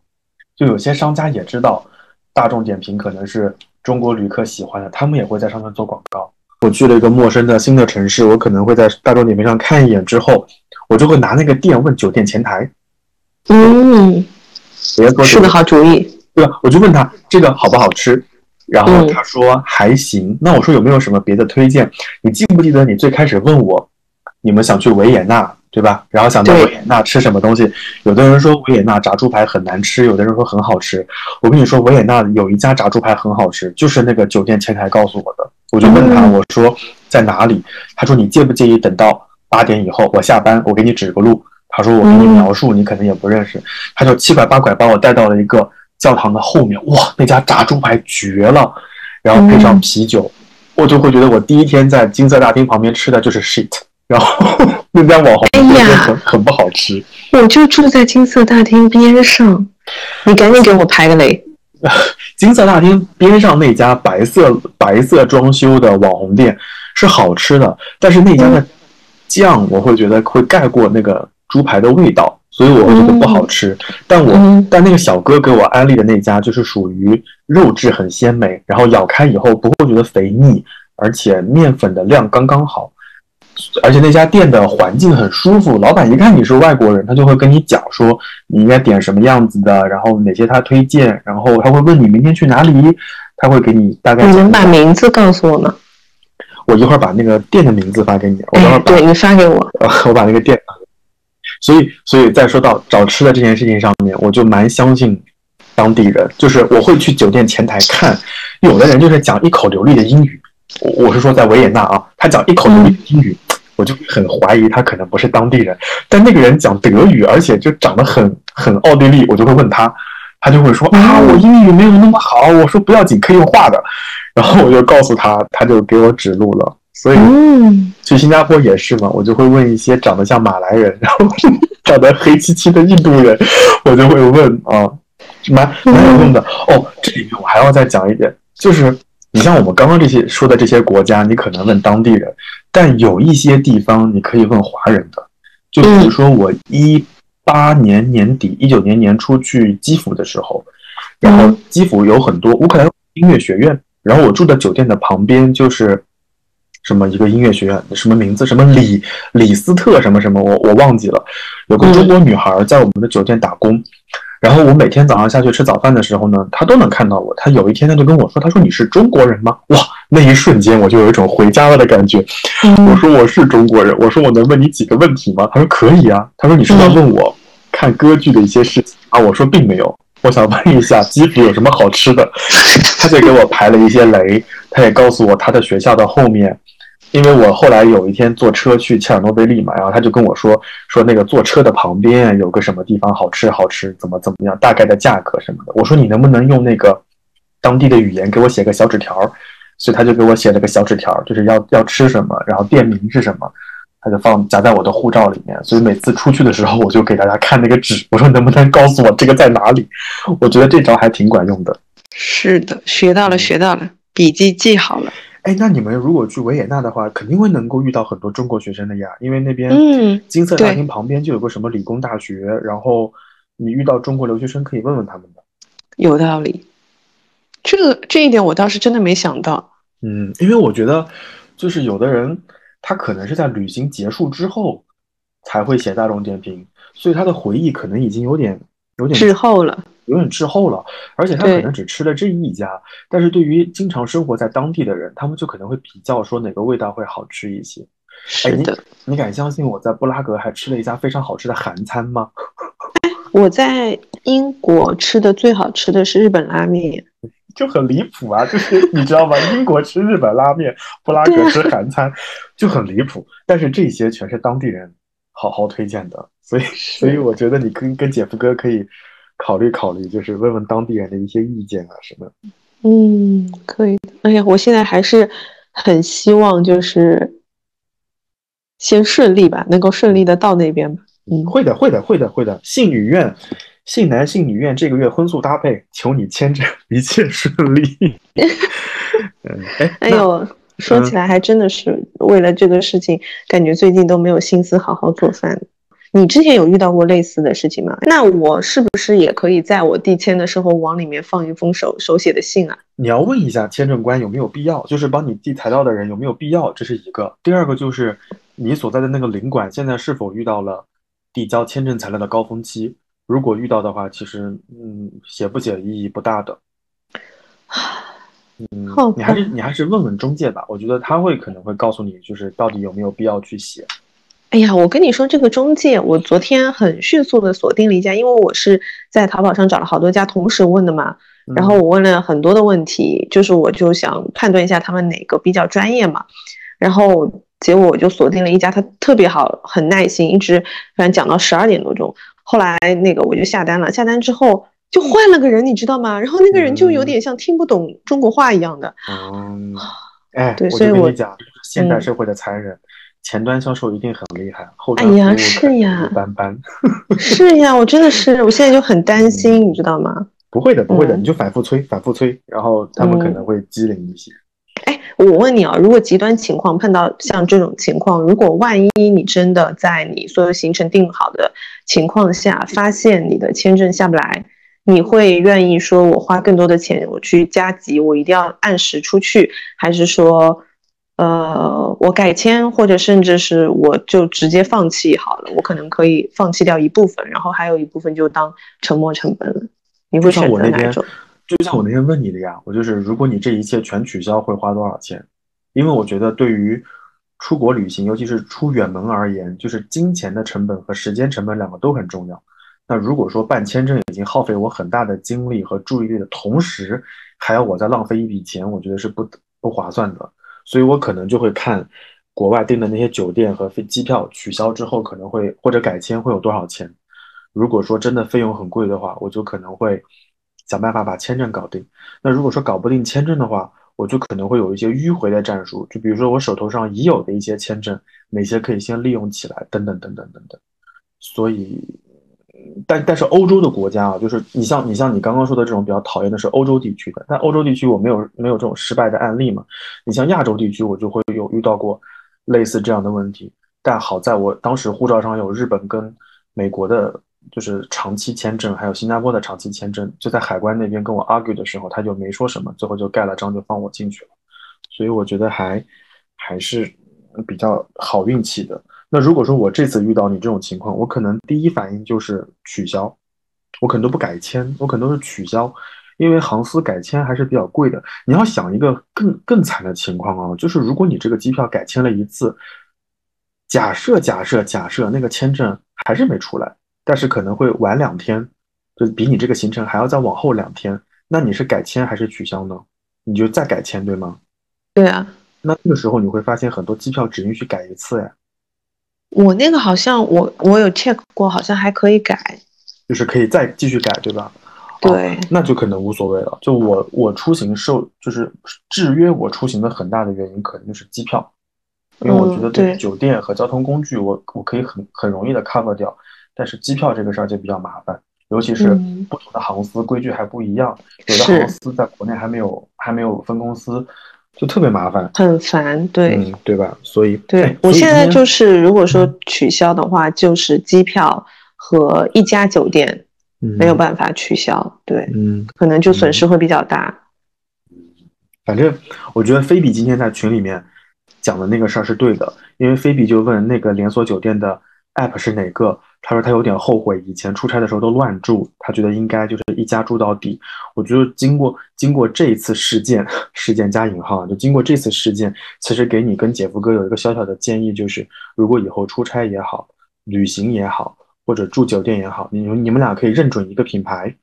就有些商家也知道大众点评可能是中国旅客喜欢的，他们也会在上面做广告。我去了一个陌生的新的城市，我可能会在大众点评上看一眼，之后我就会拿那个店问酒店前台。嗯，是个好主意。对吧？我就问他这个好不好吃，然后他说还行。那我说有没有什么别的推荐？你记不记得你最开始问我，你们想去维也纳，对吧？然后想到维也纳吃什么东西，有的人说维也纳炸猪排很难吃，有的人说很好吃。我跟你说，维也纳有一家炸猪排很好吃，就是那个酒店前台告诉我的。我就问他，我说在哪里？他说你介不介意等到八点以后我下班，我给你指个路。他说我给你描述，你可能也不认识。他就七拐八拐把我带到了一个教堂的后面，哇，那家炸猪排绝了，然后配上啤酒，我就会觉得我第一天在金色大厅旁边吃的就是 shit。然后 那家网红店很很不好吃。我就住在金色大厅边上，你赶紧给我排个雷。金色大厅边上那家白色白色装修的网红店是好吃的，但是那家的酱我会觉得会盖过那个猪排的味道，所以我会觉得不好吃。但我但那个小哥给我安利的那家就是属于肉质很鲜美，然后咬开以后不会觉得肥腻，而且面粉的量刚刚好。而且那家店的环境很舒服，老板一看你是外国人，他就会跟你讲说你应该点什么样子的，然后哪些他推荐，然后他会问你明天去哪里，他会给你大概。你能把名字告诉我吗？我一会儿把那个店的名字发给你。我等会儿对你发给我。我把那个店。所以，所以再说到找吃的这件事情上面，我就蛮相信当地人，就是我会去酒店前台看，有的人就是讲一口流利的英语。我我是说在维也纳啊，他讲一口流利的英语，我就很怀疑他可能不是当地人。但那个人讲德语，而且就长得很很奥地利，我就会问他，他就会说啊，我英语没有那么好。我说不要紧，可以用画的。然后我就告诉他，他就给我指路了。所以去新加坡也是嘛，我就会问一些长得像马来人，然后 长得黑漆漆的印度人，我就会问啊，蛮蛮有用的。哦，这里面我还要再讲一点，就是。你像我们刚刚这些说的这些国家，你可能问当地人，但有一些地方你可以问华人的。就比如说我一八年年底、一九年年初去基辅的时候，然后基辅有很多乌克兰音乐学院，然后我住的酒店的旁边就是什么一个音乐学院，什么名字？什么李李斯特什么什么？我我忘记了。有个中国女孩在我们的酒店打工。然后我每天早上下去吃早饭的时候呢，他都能看到我。他有一天他就跟我说：“他说你是中国人吗？”哇，那一瞬间我就有一种回家了的感觉。我说我是中国人，我说我能问你几个问题吗？他说可以啊。他说你是在问我看歌剧的一些事情啊？我说并没有，我想问一下基辅有什么好吃的。他就给我排了一些雷，他也告诉我他的学校的后面。因为我后来有一天坐车去切尔诺贝利嘛，然后他就跟我说说那个坐车的旁边有个什么地方好吃好吃，怎么怎么样，大概的价格什么的。我说你能不能用那个当地的语言给我写个小纸条？所以他就给我写了个小纸条，就是要要吃什么，然后店名是什么，他就放夹在我的护照里面。所以每次出去的时候，我就给大家看那个纸，我说能不能告诉我这个在哪里？我觉得这招还挺管用的。是的，学到了，学到了，笔记记好了。哎，那你们如果去维也纳的话，肯定会能够遇到很多中国学生的呀，因为那边金色大厅旁边就有个什么理工大学，然后你遇到中国留学生可以问问他们的。有道理，这个这一点我倒是真的没想到。嗯，因为我觉得就是有的人他可能是在旅行结束之后才会写大众点评，所以他的回忆可能已经有点有点滞后了。有点滞后了，而且他可能只吃了这一家，但是对于经常生活在当地的人，他们就可能会比较说哪个味道会好吃一些。是的，你敢相信我在布拉格还吃了一家非常好吃的韩餐吗？我在英国吃的最好吃的是日本拉面，就很离谱啊！就是你知道吗？英国吃日本拉面，布拉格吃韩餐，就很离谱。但是这些全是当地人好好推荐的，所以所以我觉得你跟跟姐夫哥可以。考虑考虑，就是问问当地人的一些意见啊什么。嗯，可以。哎呀，我现在还是很希望，就是先顺利吧，能够顺利的到那边吧。嗯，会的，会的，会的，会的。信女愿，信男信女愿，这个月荤素搭配，求你牵着一切顺利。嗯，哎，哎呦，说起来还真的是为了这个事情，感觉最近都没有心思好好做饭。你之前有遇到过类似的事情吗？那我是不是也可以在我递签的时候往里面放一封手手写的信啊？你要问一下签证官有没有必要，就是帮你递材料的人有没有必要，这是一个。第二个就是你所在的那个领馆现在是否遇到了递交签证材料的高峰期？如果遇到的话，其实嗯，写不写意义不大的。嗯，你还是你还是问问中介吧，我觉得他会可能会告诉你，就是到底有没有必要去写。哎呀，我跟你说，这个中介，我昨天很迅速的锁定了一家，因为我是在淘宝上找了好多家同时问的嘛，然后我问了很多的问题，就是我就想判断一下他们哪个比较专业嘛，然后结果我就锁定了一家，他特别好，很耐心，一直反正讲到十二点多钟，后来那个我就下单了，下单之后就换了个人，你知道吗？然后那个人就有点像听不懂中国话一样的。嗯，哎，对，所以我跟你讲，现代社会的残忍。前端销售一定很厉害，后端哎呀，是呀，一般般。是呀，我真的是，我现在就很担心，你知道吗？不会的，不会的，你就反复催，反复催，然后他们可能会机灵一些。哎，我问你啊，如果极端情况碰到像这种情况，如果万一你真的在你所有行程定好的情况下，发现你的签证下不来，你会愿意说我花更多的钱我去加急，我一定要按时出去，还是说？呃，我改签，或者甚至是我就直接放弃好了。我可能可以放弃掉一部分，然后还有一部分就当沉没成本了。你会选择哪种？就像我那天问你的呀，我就是如果你这一切全取消，会花多少钱？因为我觉得对于出国旅行，尤其是出远门而言，就是金钱的成本和时间成本两个都很重要。那如果说办签证已经耗费我很大的精力和注意力的同时，还要我再浪费一笔钱，我觉得是不不划算的。所以我可能就会看国外订的那些酒店和飞机票取消之后，可能会或者改签会有多少钱。如果说真的费用很贵的话，我就可能会想办法把签证搞定。那如果说搞不定签证的话，我就可能会有一些迂回的战术，就比如说我手头上已有的一些签证，哪些可以先利用起来，等等等等等等。所以。但但是欧洲的国家啊，就是你像你像你刚刚说的这种比较讨厌的是欧洲地区的，但欧洲地区我没有没有这种失败的案例嘛。你像亚洲地区，我就会有遇到过类似这样的问题。但好在我当时护照上有日本跟美国的，就是长期签证，还有新加坡的长期签证，就在海关那边跟我 argue 的时候，他就没说什么，最后就盖了章就放我进去了。所以我觉得还还是比较好运气的。那如果说我这次遇到你这种情况，我可能第一反应就是取消，我可能都不改签，我可能都是取消，因为航司改签还是比较贵的。你要想一个更更惨的情况啊，就是如果你这个机票改签了一次，假设假设假设那个签证还是没出来，但是可能会晚两天，就比你这个行程还要再往后两天，那你是改签还是取消呢？你就再改签对吗？对啊。那这个时候你会发现很多机票只允许改一次呀。我那个好像我我有 check 过，好像还可以改，就是可以再继续改，对吧？对，那就可能无所谓了。就我我出行受就是制约我出行的很大的原因，可能就是机票，因为我觉得对酒店和交通工具，我我可以很很容易的 cover 掉，但是机票这个事儿就比较麻烦，尤其是不同的航司规矩还不一样，有的航司在国内还没有还没有分公司。就特别麻烦，很烦，对，对吧？所以，对我现在就是，如果说取消的话，就是机票和一家酒店没有办法取消，对，嗯，可能就损失会比较大。反正我觉得菲比今天在群里面讲的那个事儿是对的，因为菲比就问那个连锁酒店的 app 是哪个。他说他有点后悔，以前出差的时候都乱住，他觉得应该就是一家住到底。我觉得经过经过这一次事件，事件加引号，就经过这次事件，其实给你跟姐夫哥有一个小小的建议，就是如果以后出差也好，旅行也好，或者住酒店也好，你你们俩可以认准一个品牌，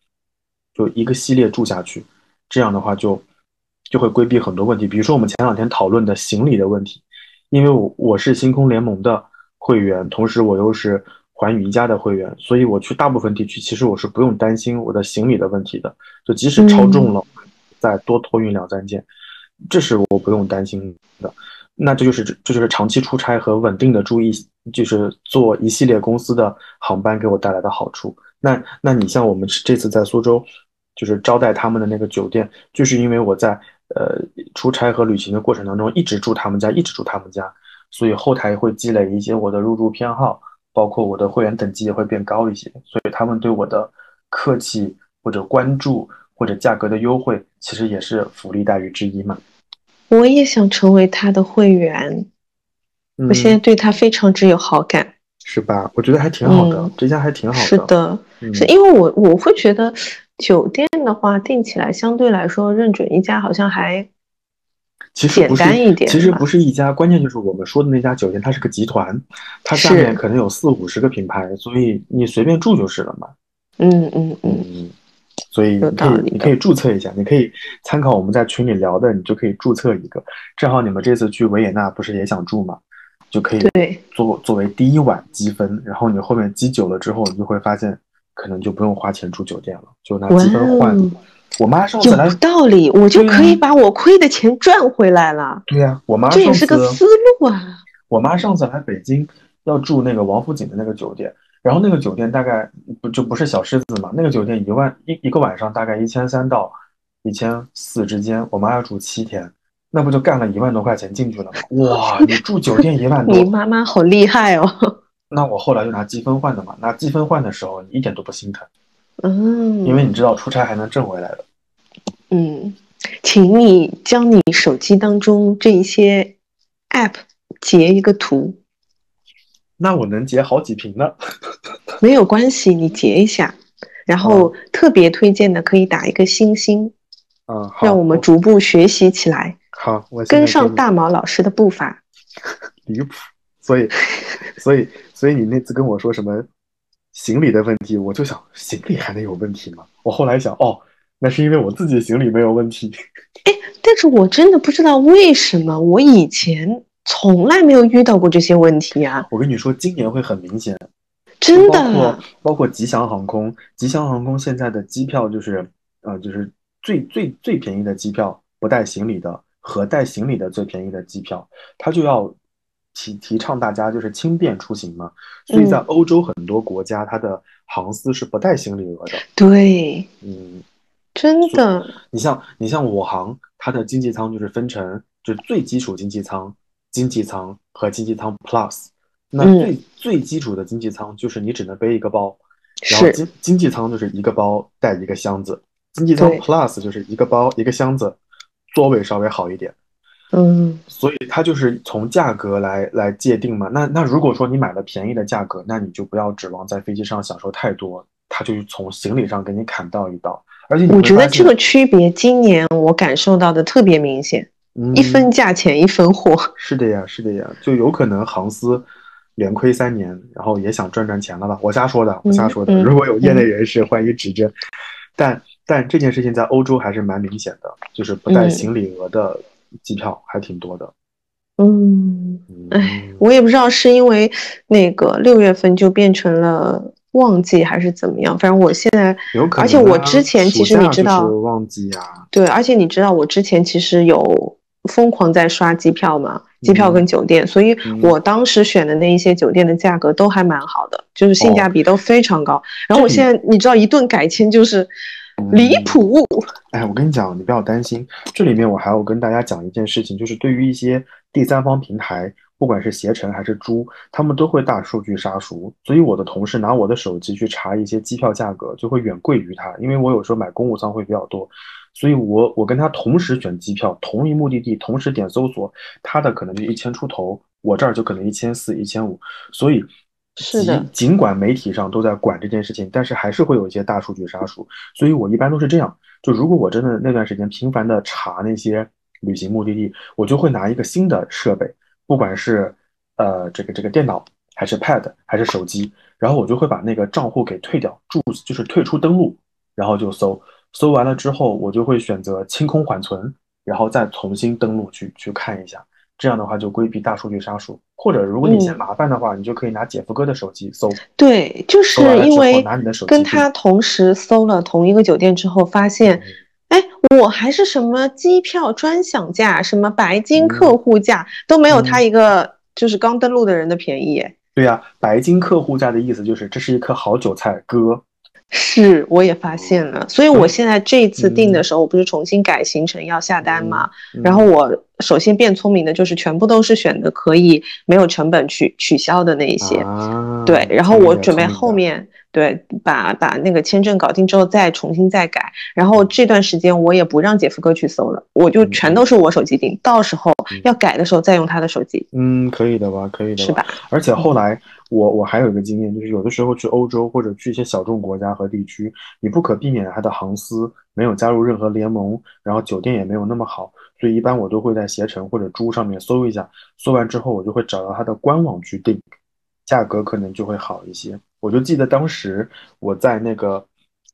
就一个系列住下去，这样的话就就会规避很多问题。比如说我们前两天讨论的行李的问题，因为我我是星空联盟的会员，同时我又是。环宇一家的会员，所以我去大部分地区，其实我是不用担心我的行李的问题的。就即使超重了，再多托运两三件，这是我不用担心的。那这就是这就是长期出差和稳定的注意，就是做一系列公司的航班给我带来的好处。那那你像我们这次在苏州，就是招待他们的那个酒店，就是因为我在呃出差和旅行的过程当中一直住他们家，一直住他们家，所以后台会积累一些我的入住偏好。包括我的会员等级也会变高一些，所以他们对我的客气或者关注或者价格的优惠，其实也是福利待遇之一嘛。我也想成为他的会员，我现在对他非常之有好感，是吧？我觉得还挺好的，这家还挺好的。是的，是因为我我会觉得酒店的话订起来相对来说认准一家好像还其实不是，其实不是一家，关键就是我们说的那家酒店，它是个集团，它下面可能有四五十个品牌，所以你随便住就是了嘛。嗯嗯嗯。所以你可以你可以注册一下，你可以参考我们在群里聊的，你就可以注册一个。正好你们这次去维也纳不是也想住嘛？就可以作作为第一晚积分，然后你后面积久了之后，你就会发现可能就不用花钱住酒店了，就拿积分换。我妈上次来有道理，我就可以把我亏的钱赚回来了。对呀，我妈这也是个思路啊。我妈上次来北京要住那个王府井的那个酒店。然后那个酒店大概不就不是小狮子嘛？那个酒店一万一一个晚上大概一千三到一千四之间。我妈要住七天，那不就干了一万多块钱进去了吗？哇，你住酒店一万多，你妈妈好厉害哦。那我后来就拿积分换的嘛，拿积分换的时候你一点都不心疼，嗯，因为你知道出差还能挣回来的。嗯，请你将你手机当中这一些 app 截一个图。那我能截好几屏呢，没有关系，你截一下，然后特别推荐的可以打一个星星，嗯，让我们逐步学习起来。好，我跟上大毛老师的步伐。离谱，所以，所以，所以你那次跟我说什么行李的问题，我就想行李还能有问题吗？我后来想，哦，那是因为我自己行李没有问题。哎，但是我真的不知道为什么我以前。从来没有遇到过这些问题啊！我跟你说，今年会很明显，真的。包括包括吉祥航空，吉祥航空现在的机票就是，呃，就是最最最便宜的机票，不带行李的和带行李的最便宜的机票，它就要提提倡大家就是轻便出行嘛。所以在欧洲很多国家，它的航司是不带行李额的。对，嗯，真的。你像你像我航，它的经济舱就是分成就最基础经济舱。经济舱和经济舱 Plus，那最最基础的经济舱就是你只能背一个包，然后经经济舱就是一个包带一个箱子，经济舱 Plus 就是一个包一个箱子，座位稍微好一点。嗯，所以它就是从价格来来界定嘛。那那如果说你买了便宜的价格，那你就不要指望在飞机上享受太多，它就是从行李上给你砍到一刀。而且我觉得这个区别今年我感受到的特别明显。一分价钱一分货，是的呀，是的呀，就有可能航司连亏三年，然后也想赚赚钱了吧？我瞎说的，我瞎说的。如果有业内人士，欢迎指正。但但这件事情在欧洲还是蛮明显的，就是不带行李额的机票还挺多的。嗯，哎，我也不知道是因为那个六月份就变成了旺季还是怎么样，反正我现在，而且我之前其实你知道，旺季啊，对，而且你知道我之前其实有。疯狂在刷机票嘛，机票跟酒店，所以我当时选的那一些酒店的价格都还蛮好的，就是性价比都非常高。然后我现在你知道一顿改签就是离谱。哎，我跟你讲，你不要担心，这里面我还要跟大家讲一件事情，就是对于一些第三方平台，不管是携程还是猪，他们都会大数据杀熟，所以我的同事拿我的手机去查一些机票价格，就会远贵于他，因为我有时候买公务舱会比较多。所以，我我跟他同时选机票，同一目的地，同时点搜索，他的可能就一千出头，我这儿就可能一千四、一千五。所以，是的，尽管媒体上都在管这件事情，但是还是会有一些大数据杀熟。所以我一般都是这样，就如果我真的那段时间频繁的查那些旅行目的地，我就会拿一个新的设备，不管是呃这个这个电脑，还是 Pad，还是手机，然后我就会把那个账户给退掉，注就是退出登录，然后就搜。搜完了之后，我就会选择清空缓存，然后再重新登录去去看一下。这样的话就规避大数据杀熟。或者如果你嫌麻烦的话，你就可以拿姐夫哥的手机搜。对，就是因为跟他同时搜了同一个酒店之后，发现，哎，我还是什么机票专享价、什么白金客户价都没有他一个就是刚登录的人的便宜。对呀，白金客户价的意思就是这是一颗好韭菜，哥。是，我也发现了，所以我现在这次订的时候，我不是重新改行程要下单嘛？然后我首先变聪明的就是全部都是选的可以没有成本取取消的那一些，对，然后我准备后面对把把那个签证搞定之后再重新再改，然后这段时间我也不让姐夫哥去搜了，我就全都是我手机订，到时候要改的时候再用他的手机。嗯，可以的吧？可以的，是吧？而且后来。我我还有一个经验，就是有的时候去欧洲或者去一些小众国家和地区，你不可避免它的航司没有加入任何联盟，然后酒店也没有那么好，所以一般我都会在携程或者猪上面搜一下，搜完之后我就会找到它的官网去订，价格可能就会好一些。我就记得当时我在那个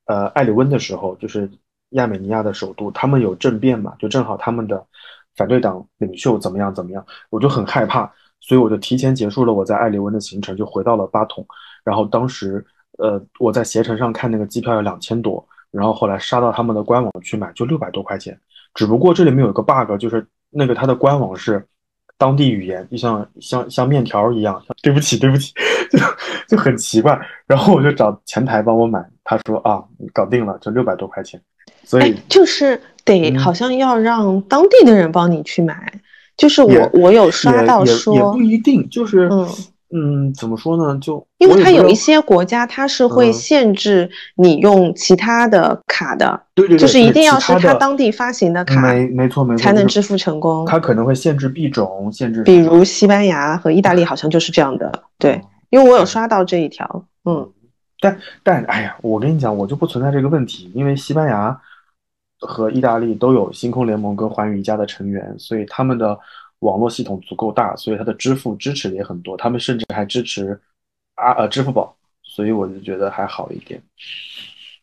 呃艾里温的时候，就是亚美尼亚的首都，他们有政变嘛，就正好他们的反对党领袖怎么样怎么样，我就很害怕。所以我就提前结束了我在艾利文的行程，就回到了巴统。然后当时，呃，我在携程上看那个机票要两千多，然后后来杀到他们的官网去买，就六百多块钱。只不过这里面有一个 bug，就是那个它的官网是当地语言，就像像像面条一样。对不起，对不起，就就很奇怪。然后我就找前台帮我买，他说啊，搞定了，就六百多块钱。所以就是得好像要让当地的人帮你去买。就是我，我有刷到说，也不一定，就是嗯嗯，怎么说呢？就因为它有一些国家，它是会限制你用其他的卡的，对对，就是一定要是它当地发行的卡，没没错没错，才能支付成功。它可能会限制币种，限制，比如西班牙和意大利好像就是这样的，对，因为我有刷到这一条，嗯，但但哎呀，我跟你讲，我就不存在这个问题，因为西班牙。和意大利都有星空联盟跟寰宇一家的成员，所以他们的网络系统足够大，所以它的支付支持也很多。他们甚至还支持啊呃支付宝，所以我就觉得还好一点。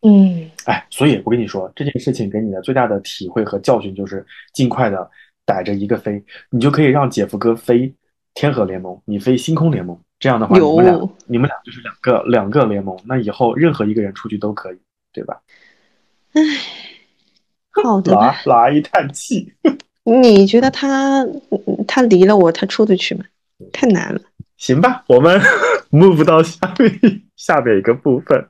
嗯，哎，所以我跟你说这件事情给你的最大的体会和教训就是尽快的逮着一个飞，你就可以让姐夫哥飞天河联盟，你飞星空联盟，这样的话你们俩你们俩就是两个两个联盟，那以后任何一个人出去都可以，对吧？唉。好的，老阿姨叹气。你觉得他他离了我，他出得去吗？太难了。行吧，我们 move 到下面下面一个部分。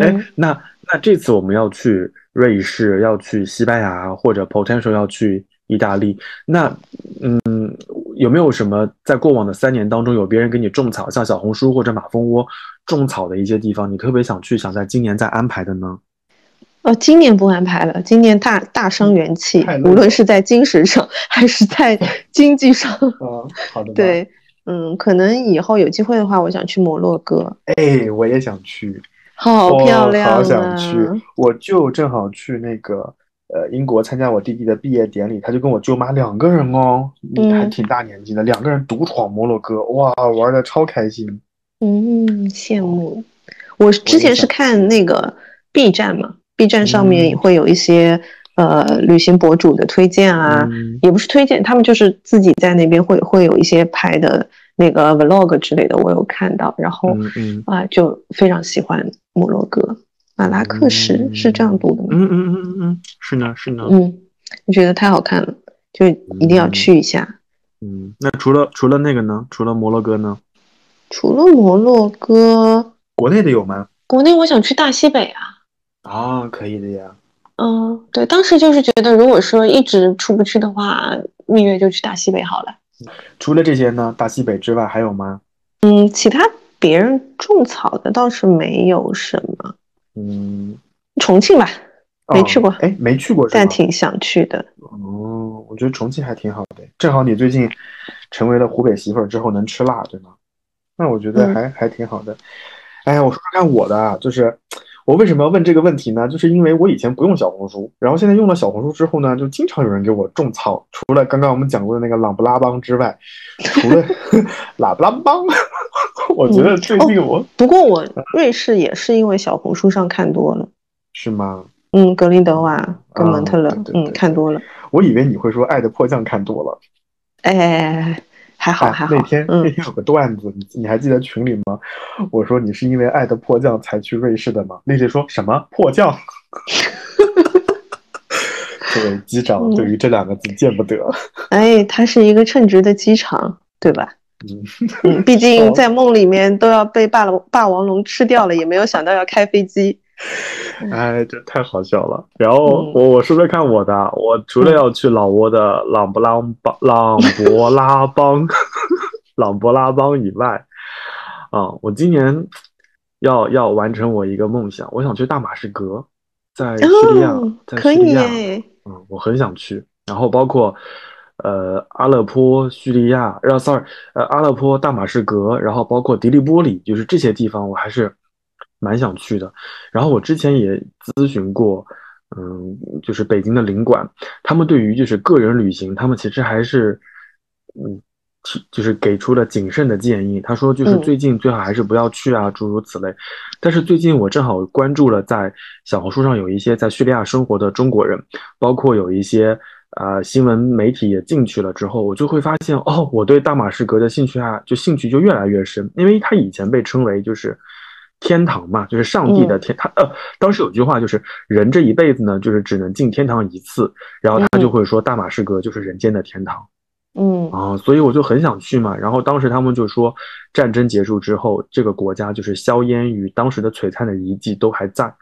哎，那那这次我们要去瑞士，要去西班牙，或者 potential 要去意大利。那嗯，有没有什么在过往的三年当中，有别人给你种草，像小红书或者马蜂窝种草的一些地方，你特别想去，想在今年再安排的呢？哦，今年不安排了，今年大大伤元气，无论是在精神上还是在 经济上。嗯，好的。对，嗯，可能以后有机会的话，我想去摩洛哥。哎，我也想去，好漂亮啊！好想去，我舅正好去那个呃英国参加我弟弟的毕业典礼，他就跟我舅妈两个人哦，还挺大年纪的，两个人独闯摩洛哥，哇，玩的超开心。嗯，羡慕。我之前是看那个 B 站嘛。B 站上面也会有一些呃旅行博主的推荐啊，也不是推荐，他们就是自己在那边会会有一些拍的那个 vlog 之类的，我有看到，然后啊就非常喜欢摩洛哥马拉喀什是这样读的吗？嗯嗯嗯嗯嗯，是呢是呢，嗯，我觉得太好看了，就一定要去一下。嗯，那除了除了那个呢？除了摩洛哥呢？除了摩洛哥，国内的有吗？国内我想去大西北啊。啊，可以的呀。嗯，对，当时就是觉得，如果说一直出不去的话，蜜月就去大西北好了。除了这些呢，大西北之外还有吗？嗯，其他别人种草的倒是没有什么。嗯，重庆吧，没去过。哎，没去过，但挺想去的。哦，我觉得重庆还挺好的，正好你最近成为了湖北媳妇儿之后能吃辣，对吗？那我觉得还还挺好的。哎呀，我说说看我的啊，就是。我为什么要问这个问题呢？就是因为我以前不用小红书，然后现在用了小红书之后呢，就经常有人给我种草。除了刚刚我们讲过的那个朗布拉邦之外，除了 拉布拉邦，我觉得最近我不过我瑞士也是因为小红书上看多了，是吗？嗯，格林德瓦跟蒙特勒，嗯，看多了。我以为你会说《爱的迫降》看多了，哎。还好还好，那天那天有个段子，你你还记得群里吗？我说你是因为爱的迫降才去瑞士的吗？丽丽说什么迫降？这位机长对于这两个字见不得。哎，他是一个称职的机场，对吧？嗯，毕竟在梦里面都要被霸龙霸王龙吃掉了，也没有想到要开飞机。哎，这太好笑了。然后我我说说看我的，我除了要去老挝的朗布拉邦、朗勃拉邦、朗勃拉邦以外，啊，我今年要要完成我一个梦想，我想去大马士革，在叙利亚，在叙利亚，嗯，我很想去。然后包括呃阿勒颇、叙利亚，然后 sorry，呃阿勒颇、大马士革，然后包括迪利波里，就是这些地方，我还是蛮想去的。然后我之前也咨询过，嗯，就是北京的领馆，他们对于就是个人旅行，他们其实还是嗯。就是给出了谨慎的建议。他说，就是最近最好还是不要去啊，诸如此类。但是最近我正好关注了，在小红书上有一些在叙利亚生活的中国人，包括有一些呃新闻媒体也进去了之后，我就会发现，哦，我对大马士革的兴趣啊，就兴趣就越来越深，因为他以前被称为就是天堂嘛，就是上帝的天。他呃，当时有句话就是人这一辈子呢，就是只能进天堂一次，然后他就会说大马士革就是人间的天堂。嗯啊，所以我就很想去嘛。然后当时他们就说，战争结束之后，这个国家就是硝烟与当时的璀璨的遗迹都还在，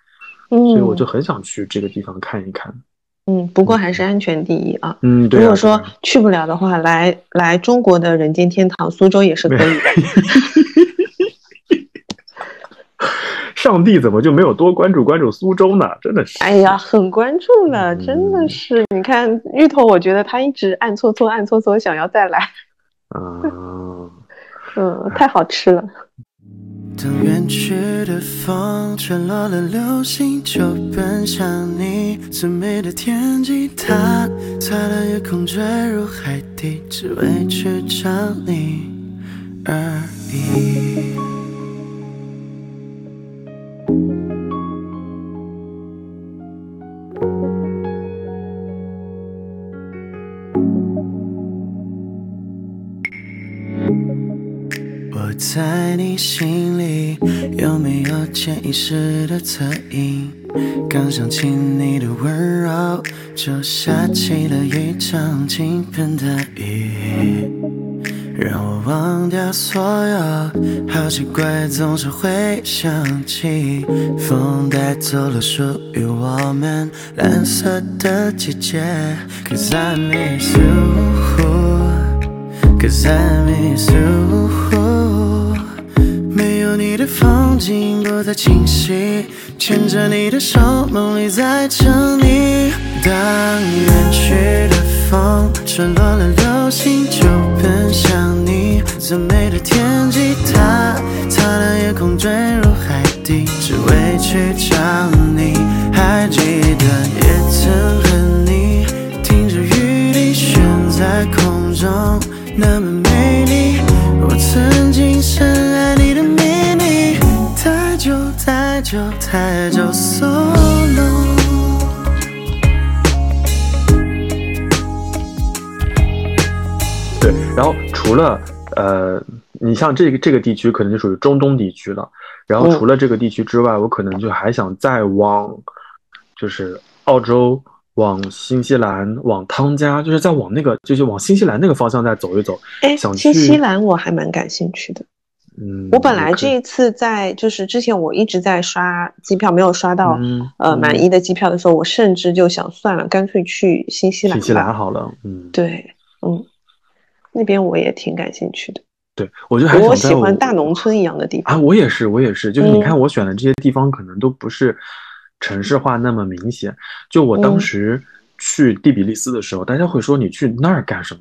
嗯所以我就很想去这个地方看一看。嗯，不过还是安全第一啊。嗯，如果说去不了的话，来来中国的人间天堂苏州也是可以的。上帝怎么就没有多关注关注苏州呢？真的是，哎呀，很关注呢，真的是。你看芋头，我觉得他一直暗搓搓、暗搓搓，想要再来。啊，嗯，太好吃了。当远去的风吹落了流星，就奔向你最美的天际。它擦亮夜空，坠入海底，只为去找你而已。我在你心里有没有潜意识的侧影？刚想起你的温柔，就下起了一场倾盆的雨。忘掉所有，好奇怪总是会想起，风带走了属于我们蓝色的季节。Cause I miss you，Cause I miss you，没有你的风景不再清晰，牵着你的手，梦里在等你。当远去的风吹落了流星，就奔向最美的天际。它擦亮夜空，坠入海底，只为去找你。还记得也曾和你听着雨滴悬在空中，那么美丽。我曾经深爱你的秘密，太久太久太久，so long。对，然后除了呃，你像这个这个地区可能就属于中东地区了。然后除了这个地区之外，我可能就还想再往，就是澳洲，往新西兰，往汤加，就是再往那个，就是往新西兰那个方向再走一走。哎，想新西兰我还蛮感兴趣的。嗯，我本来这一次在就是之前我一直在刷机票，没有刷到呃满意的机票的时候，我甚至就想算了，干脆去新西兰。新西兰好了，嗯，对，嗯。那边我也挺感兴趣的，对我就还我喜欢大农村一样的地方啊，我也是，我也是，就是你看我选的这些地方，可能都不是城市化那么明显。就我当时去第比利斯的时候，大家会说你去那儿干什么？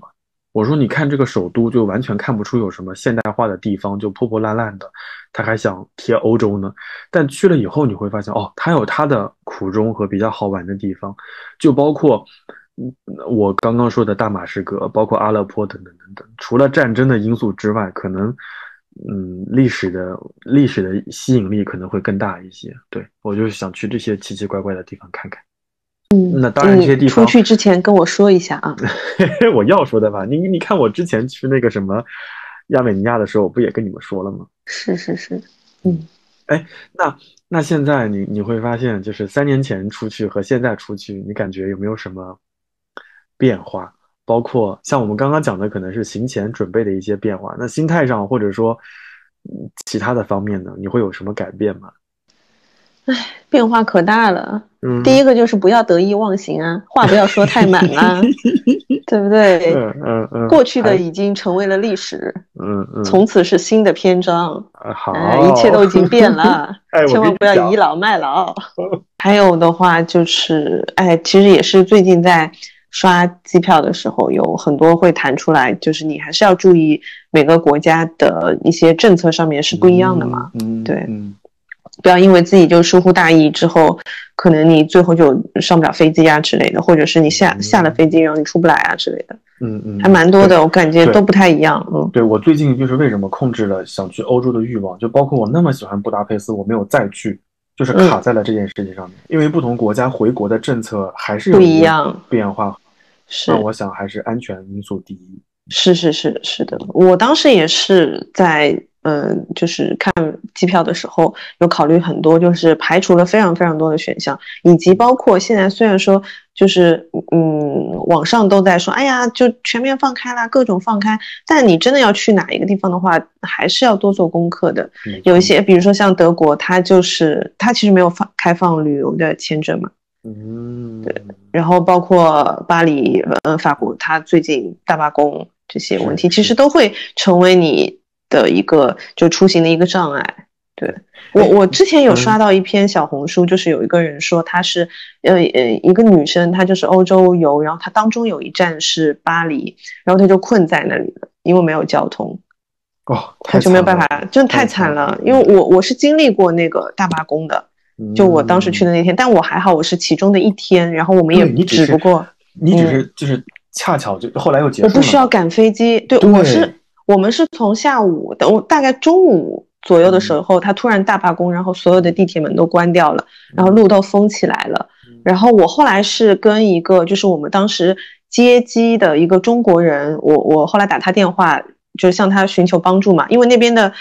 我说你看这个首都，就完全看不出有什么现代化的地方，就破破烂烂的。他还想贴欧洲呢，但去了以后你会发现，哦，他有他的苦衷和比较好玩的地方，就包括。我刚刚说的大马士革，包括阿勒颇等等等等，除了战争的因素之外，可能，嗯，历史的历史的吸引力可能会更大一些。对我就是想去这些奇奇怪怪的地方看看。嗯，那当然这些地方出去之前跟我说一下啊。我要说的吧，你你看我之前去那个什么亚美尼亚的时候，我不也跟你们说了吗？是是是，嗯，哎，那那现在你你会发现，就是三年前出去和现在出去，你感觉有没有什么？变化包括像我们刚刚讲的，可能是行前准备的一些变化。那心态上或者说其他的方面呢，你会有什么改变吗？唉，变化可大了。嗯，第一个就是不要得意忘形啊，话不要说太满啊，对不对？嗯嗯嗯。过去的已经成为了历史。嗯嗯。从此是新的篇章。好。一切都已经变了，千万不要倚老卖老。还有的话就是，哎，其实也是最近在。刷机票的时候，有很多会弹出来，就是你还是要注意每个国家的一些政策上面是不一样的嘛。嗯，对，不要因为自己就疏忽大意之后，可能你最后就上不了飞机啊之类的，或者是你下下了飞机然后你出不来啊之类的。嗯嗯，还蛮多的，我感觉都不太一样。嗯，对我最近就是为什么控制了想去欧洲的欲望，就包括我那么喜欢布达佩斯，我没有再去。就是卡在了这件事情上面，因为不同国家回国的政策还是不一样变化。是，那我想还是安全因素第一。是是是是的，我当时也是在。嗯，就是看机票的时候有考虑很多，就是排除了非常非常多的选项，以及包括现在虽然说就是嗯，网上都在说，哎呀，就全面放开啦，各种放开，但你真的要去哪一个地方的话，还是要多做功课的。有一些，比如说像德国，它就是它其实没有放开放旅游的签证嘛。嗯，对。然后包括巴黎，呃，法国，它最近大罢工这些问题，其实都会成为你。的一个就出行的一个障碍，对我我之前有刷到一篇小红书，就是有一个人说他是呃呃一个女生，她就是欧洲游，然后她当中有一站是巴黎，然后她就困在那里了，因为没有交通，哦，她就没有办法，真的太惨了。因为我我是经历过那个大罢工的，就我当时去的那天，但我还好，我是其中的一天，然后我们也只不过你只是就是恰巧就后来又结束了，我不需要赶飞机，对我是。我们是从下午等大概中午左右的时候，他突然大罢工，然后所有的地铁门都关掉了，然后路都封起来了。然后我后来是跟一个就是我们当时接机的一个中国人，我我后来打他电话，就是向他寻求帮助嘛，因为那边的。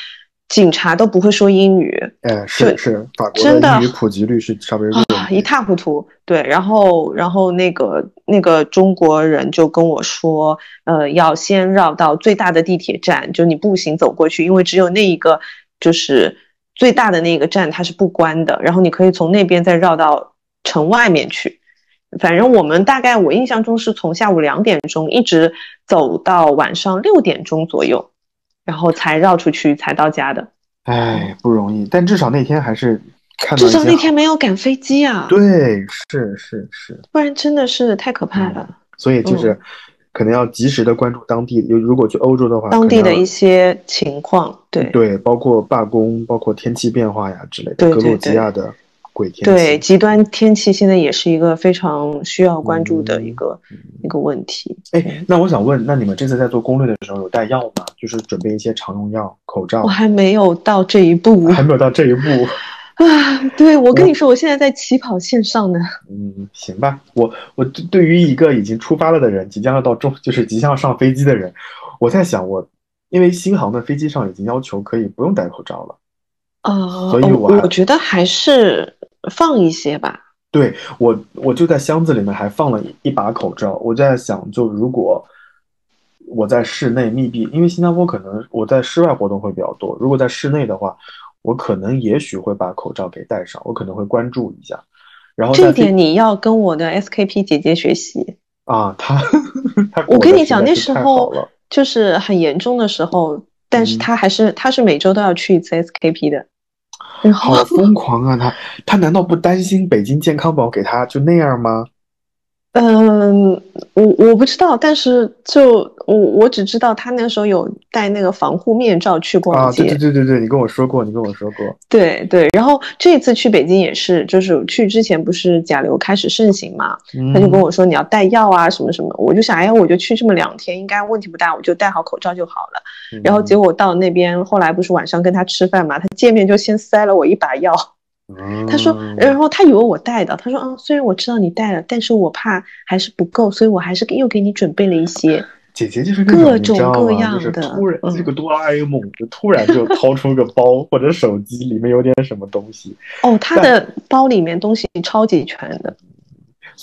警察都不会说英语，哎，是是，法国的英语普及率是稍微弱一塌糊涂。对，然后然后那个那个中国人就跟我说，呃，要先绕到最大的地铁站，就你步行走过去，因为只有那一个就是最大的那个站它是不关的，然后你可以从那边再绕到城外面去。反正我们大概我印象中是从下午两点钟一直走到晚上六点钟左右。然后才绕出去才到家的，哎，不容易。但至少那天还是看到。至少那天没有赶飞机啊！对，是是是，不然真的是太可怕了。所以就是可能要及时的关注当地，如果去欧洲的话，当地的一些情况，对对，包括罢工，包括天气变化呀之类的，格鲁吉亚的鬼天气。对极端天气，现在也是一个非常需要关注的一个一个问题。哎，那我想问，那你们这次在做攻略的时候有带药吗？就是准备一些常用药、口罩？我还没有到这一步，还没有到这一步啊！对，我跟你说，我现在在起跑线上呢。嗯，行吧。我我对于一个已经出发了的人，即将要到中，就是即将要上飞机的人，我在想，我因为新航的飞机上已经要求可以不用戴口罩了。啊，所以我我觉得还是。放一些吧，对我，我就在箱子里面还放了一把口罩。我在想，就如果我在室内密闭，因为新加坡可能我在室外活动会比较多。如果在室内的话，我可能也许会把口罩给戴上，我可能会关注一下。然后这点你要跟我的 SKP 姐姐学习啊，她，我跟你讲，那时候就是很严重的时候，但是她还是她是每周都要去一次 SKP 的。好疯狂啊！他他难道不担心北京健康宝给他就那样吗？嗯，我我不知道，但是就我我只知道他那时候有戴那个防护面罩去逛街。啊，对对对对对，你跟我说过，你跟我说过。对对，然后这次去北京也是，就是去之前不是甲流开始盛行嘛，他就跟我说你要带药啊什么什么，我就想哎，我就去这么两天，应该问题不大，我就戴好口罩就好了。然后结果到那边，后来不是晚上跟他吃饭嘛，他见面就先塞了我一把药。他说，然后他以为我带的，他说，嗯，虽然我知道你带了，但是我怕还是不够，所以我还是又给你准备了一些。姐姐就是各种各样的，突然这个哆啦 A 梦就突然就掏出个包或者手机，里面有点什么东西。哦，他的包里面东西超级全的，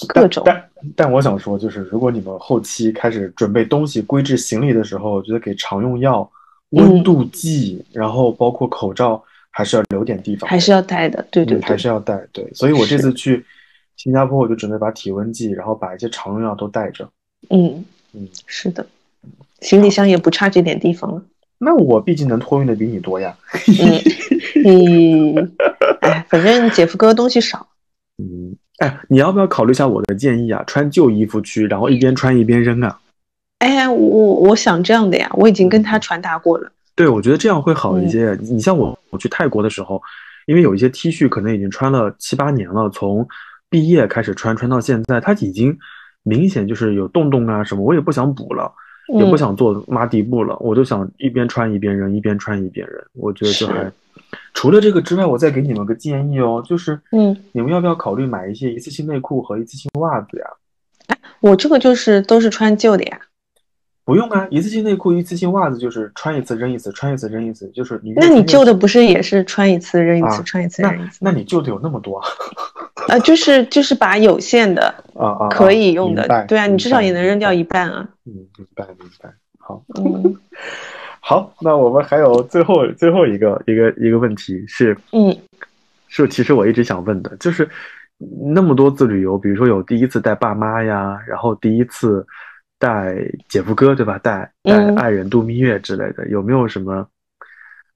各种。但但我想说，就是如果你们后期开始准备东西归置行李的时候，我觉得给常用药、温度计，然后包括口罩。还是要留点地方，还是要带的，对对，还是要带，对。所以我这次去新加坡，我就准备把体温计，然后把一些常用药都带着。嗯嗯，是的，行李箱也不差这点地方了。那我毕竟能托运的比你多呀。嗯，你，哎，反正姐夫哥东西少。嗯，哎，你要不要考虑一下我的建议啊？穿旧衣服去，然后一边穿一边扔啊？哎，我我想这样的呀，我已经跟他传达过了。对，我觉得这样会好一些。你像我，我去泰国的时候，因为有一些 T 恤可能已经穿了七八年了，从毕业开始穿，穿到现在，它已经明显就是有洞洞啊什么，我也不想补了，也不想做抹底布了，我就想一边穿一边扔，一边穿一边扔。我觉得就还除了这个之外，我再给你们个建议哦，就是嗯，你们要不要考虑买一些一次性内裤和一次性袜子呀？哎，我这个就是都是穿旧的呀。不用啊，一次性内裤、一次性袜子就是穿一次扔一次，穿一次扔一次，就是你。那你旧的不是也是穿一次扔一次，穿一次扔一次？那你旧的有那么多？啊，就是就是把有限的啊啊可以用的，对啊，你至少也能扔掉一半啊。嗯，明白明白。好，嗯，好，那我们还有最后最后一个一个一个问题是，嗯，是其实我一直想问的，就是那么多次旅游，比如说有第一次带爸妈呀，然后第一次。带姐夫哥对吧？带带爱人度蜜月之类的，有没有什么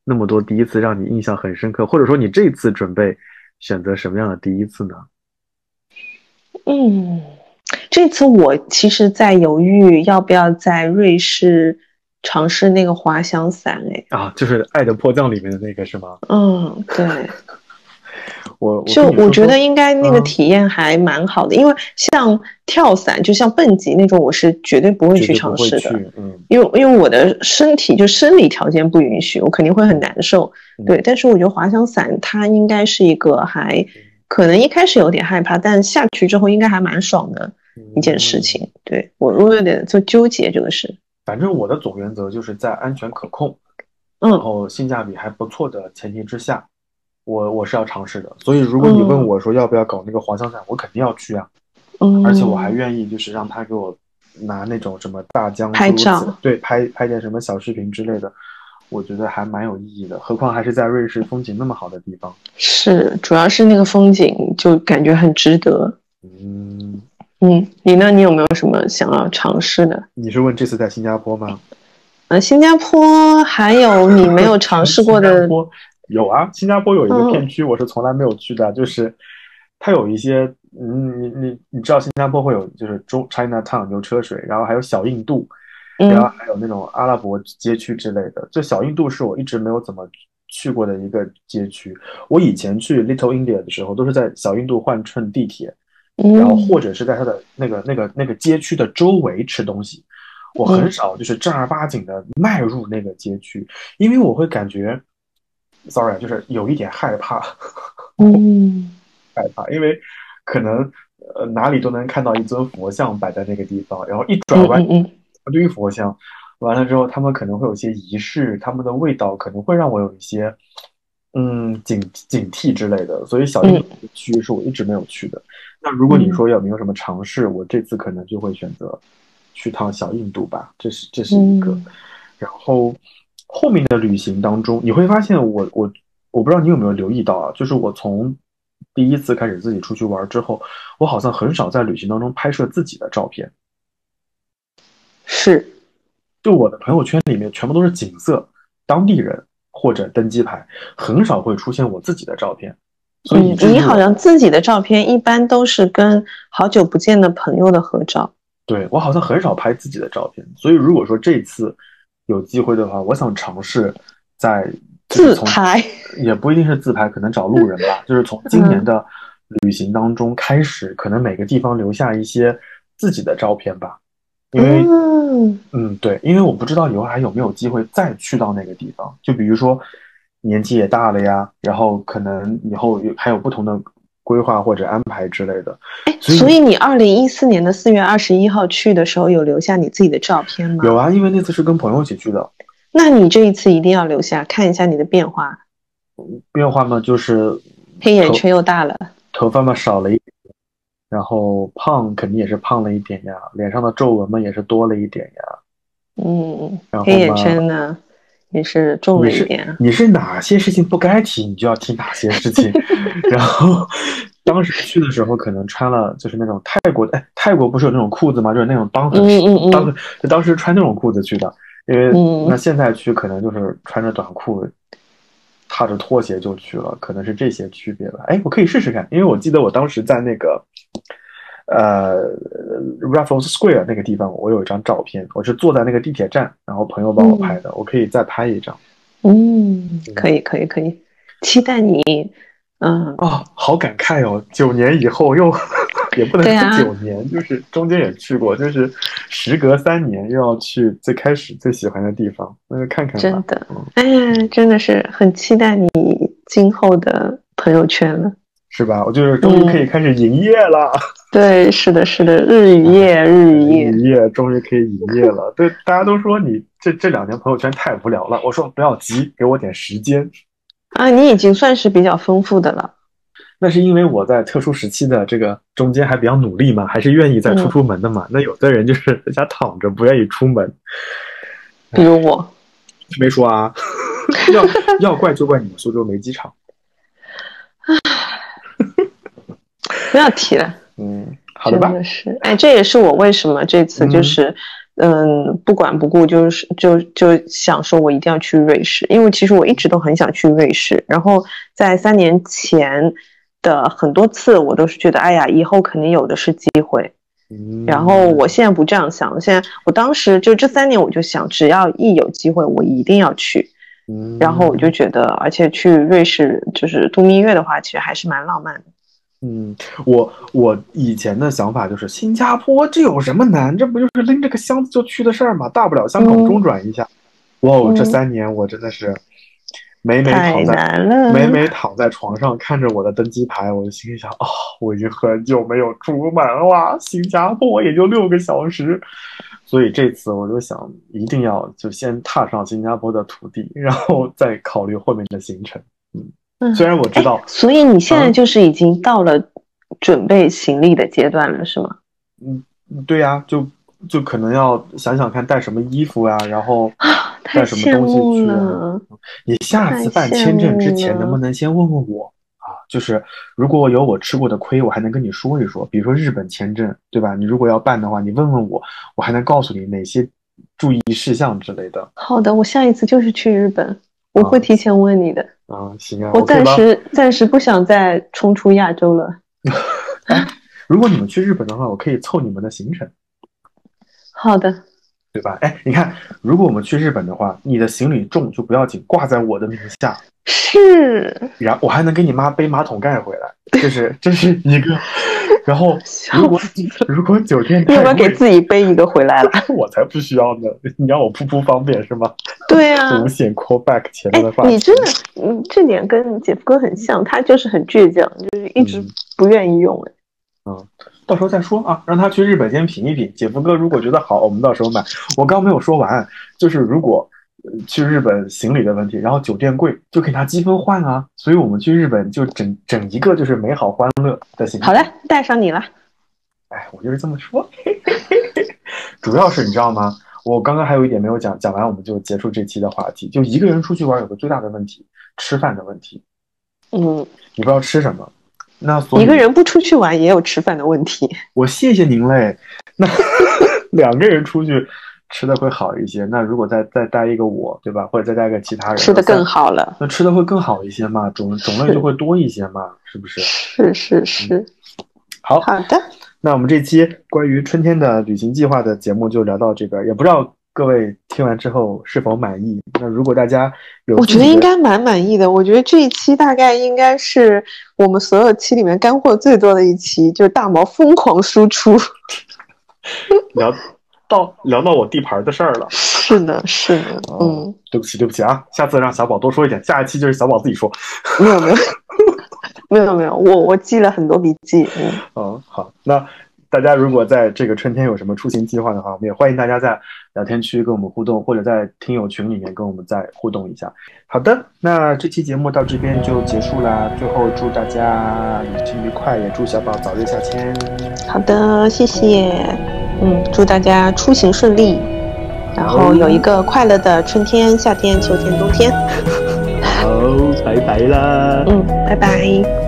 那么多第一次让你印象很深刻？或者说你这次准备选择什么样的第一次呢？嗯，这次我其实在犹豫要不要在瑞士尝试那个滑翔伞。哎，啊，就是《爱的迫降》里面的那个是吗？嗯，对。我就我觉得应该那个体验还蛮好的，因为像跳伞，就像蹦极那种，我是绝对不会去尝试的。嗯，因为因为我的身体就生理条件不允许，我肯定会很难受。对，但是我觉得滑翔伞它应该是一个还可能一开始有点害怕，但下去之后应该还蛮爽的一件事情。对我我有点做纠结这个事。反正我的总原则就是在安全可控，然后性价比还不错的前提之下。我我是要尝试的，所以如果你问我说要不要搞那个滑翔伞，我肯定要去啊，嗯，而且我还愿意就是让他给我拿那种什么大疆拍照，对，拍拍点什么小视频之类的，我觉得还蛮有意义的。何况还是在瑞士风景那么好的地方，是，主要是那个风景就感觉很值得。嗯嗯，你呢？你有没有什么想要尝试的？你是问这次在新加坡吗？呃，新加坡还有你没有尝试过的？有啊，新加坡有一个片区，我是从来没有去的，就是它有一些，嗯，你你你知道新加坡会有就是中 China Town 牛车水，然后还有小印度，然后还有那种阿拉伯街区之类的。这小印度是我一直没有怎么去过的一个街区。我以前去 Little India 的时候，都是在小印度换乘地铁，然后或者是在它的那个那个那个街区的周围吃东西。我很少就是正儿八经的迈入那个街区，因为我会感觉。Sorry，就是有一点害怕，嗯，害怕，因为可能呃哪里都能看到一尊佛像摆在那个地方，然后一转弯一堆佛像，完了之后他们可能会有些仪式，他们的味道可能会让我有一些嗯警警惕之类的，所以小印度区是我一直没有去的。那如果你说有没有什么尝试，我这次可能就会选择去趟小印度吧，这是这是一个，然后。后面的旅行当中，你会发现我我我不知道你有没有留意到啊，就是我从第一次开始自己出去玩之后，我好像很少在旅行当中拍摄自己的照片。是，就我的朋友圈里面全部都是景色、当地人或者登机牌，很少会出现我自己的照片。所以你好像自己的照片一般都是跟好久不见的朋友的合照。对我好像很少拍自己的照片，所以如果说这次。有机会的话，我想尝试在自拍，也不一定是自拍，可能找路人吧。就是从今年的旅行当中开始，可能每个地方留下一些自己的照片吧。因为，嗯，对，因为我不知道以后还有没有机会再去到那个地方。就比如说年纪也大了呀，然后可能以后有还有不同的规划或者安排之类的。哎，所以你二零一四年的四月二十一号去的时候，有留下你自己的照片吗？有啊，因为那次是跟朋友一起去的。那你这一次一定要留下，看一下你的变化。变化嘛，就是黑眼圈又大了，头发嘛少了一点，然后胖肯定也是胖了一点呀，脸上的皱纹嘛也是多了一点呀。嗯，黑眼圈呢也是重了一点。你是哪些事情不该提，你就要提哪些事情，然后。当时去的时候，可能穿了就是那种泰国的，哎，泰国不是有那种裤子吗？就是那种裆很，当就当时穿那种裤子去的，因为那现在去可能就是穿着短裤，踏着拖鞋就去了，可能是这些区别吧。哎，我可以试试看，因为我记得我当时在那个呃 Raffles Square 那个地方，我有一张照片，我是坐在那个地铁站，然后朋友帮我拍的，我可以再拍一张。嗯，可以，可以，可以，期待你。嗯，哦，好感慨哦！九年以后又 也不能说九年，就是中间也去过，就是时隔三年又要去最开始最喜欢的地方，那就看看吧。真的，哎呀，真的是很期待你今后的朋友圈了，是吧？我就是终于可以开始营业了。对，是的，是的，日与夜，日与夜，日与夜，终于可以营业了。对，大家都说你这这两年朋友圈太无聊了，我说不要急，给我点时间。啊，你已经算是比较丰富的了。那是因为我在特殊时期的这个中间还比较努力嘛，还是愿意再出出门的嘛。那有的人就是在家躺着，不愿意出门。比如我，没说啊。要要怪就怪你们苏州没机场。不要提了。嗯，好的吧。真的是，哎，这也是我为什么这次就是。嗯，不管不顾，就是就就想说，我一定要去瑞士，因为其实我一直都很想去瑞士。然后在三年前的很多次，我都是觉得，哎呀，以后肯定有的是机会。然后我现在不这样想，现在我当时就这三年，我就想，只要一有机会，我一定要去。然后我就觉得，而且去瑞士就是度蜜月的话，其实还是蛮浪漫的。嗯，我我以前的想法就是新加坡，这有什么难？这不就是拎着个箱子就去的事儿吗？大不了香港中转一下。哇，这三年我真的是每每躺在每每躺在床上看着我的登机牌，我就心里想啊，我已经很久没有出门了。新加坡也就六个小时，所以这次我就想一定要就先踏上新加坡的土地，然后再考虑后面的行程。嗯。虽然我知道，所以你现在就是已经到了准备行李的阶段了，是吗？嗯，对呀，就就可能要想想看带什么衣服啊，然后带什么东西去。你下次办签证之前能不能先问问我啊？就是如果有我吃过的亏，我还能跟你说一说。比如说日本签证，对吧？你如果要办的话，你问问我，我还能告诉你哪些注意事项之类的。好的，我下一次就是去日本，我会提前问你的。啊，行啊，我暂时暂时不想再冲出亚洲了。如果你们去日本的话，我可以凑你们的行程。好的，对吧？哎，你看，如果我们去日本的话，你的行李重就不要紧，挂在我的名下。是。然后我还能给你妈背马桶盖回来，这是这是一个。然后，如果如果酒店你不要给自己背一个回来了？我才不需要呢！你让我铺铺方便是吗？对啊，无限 call back 前面的话，你真的，嗯，这点跟姐夫哥很像，他就是很倔强，就是一直不愿意用。哎，嗯，到时候再说啊，让他去日本先品一品。姐夫哥如果觉得好，我们到时候买。我刚没有说完，就是如果。去日本行李的问题，然后酒店贵就可以拿积分换啊，所以我们去日本就整整一个就是美好欢乐的行程。好的，带上你了。哎，我就是这么说。主要是你知道吗？我刚刚还有一点没有讲，讲完我们就结束这期的话题。就一个人出去玩有个最大的问题，吃饭的问题。嗯，你不知道吃什么，那一个人不出去玩也有吃饭的问题。我谢谢您嘞。那 两个人出去。吃的会好一些，那如果再再带一个我，对吧？或者再带一个其他人，吃的更好了。那吃的会更好一些嘛？种种类就会多一些嘛？是不是？是是是。好好的，那我们这期关于春天的旅行计划的节目就聊到这边，也不知道各位听完之后是否满意。那如果大家有，我觉得应该蛮满意的。我觉得这一期大概应该是我们所有期里面干货最多的一期，就是大毛疯狂输出。聊。到聊到我地盘的事儿了，是的，是的，嗯，对不起，对不起啊，下次让小宝多说一点，下一期就是小宝自己说，没有，没有，没有，没有，我我记了很多笔记，嗯，哦，好，那大家如果在这个春天有什么出行计划的话，我们也欢迎大家在聊天区跟我们互动，或者在听友群里面跟我们再互动一下。好的，那这期节目到这边就结束啦，最后祝大家旅行愉快，也祝小宝早日下签。好的，谢谢。嗯，祝大家出行顺利，然后有一个快乐的春天、夏天、秋天、冬天。好，拜拜啦。嗯，拜拜。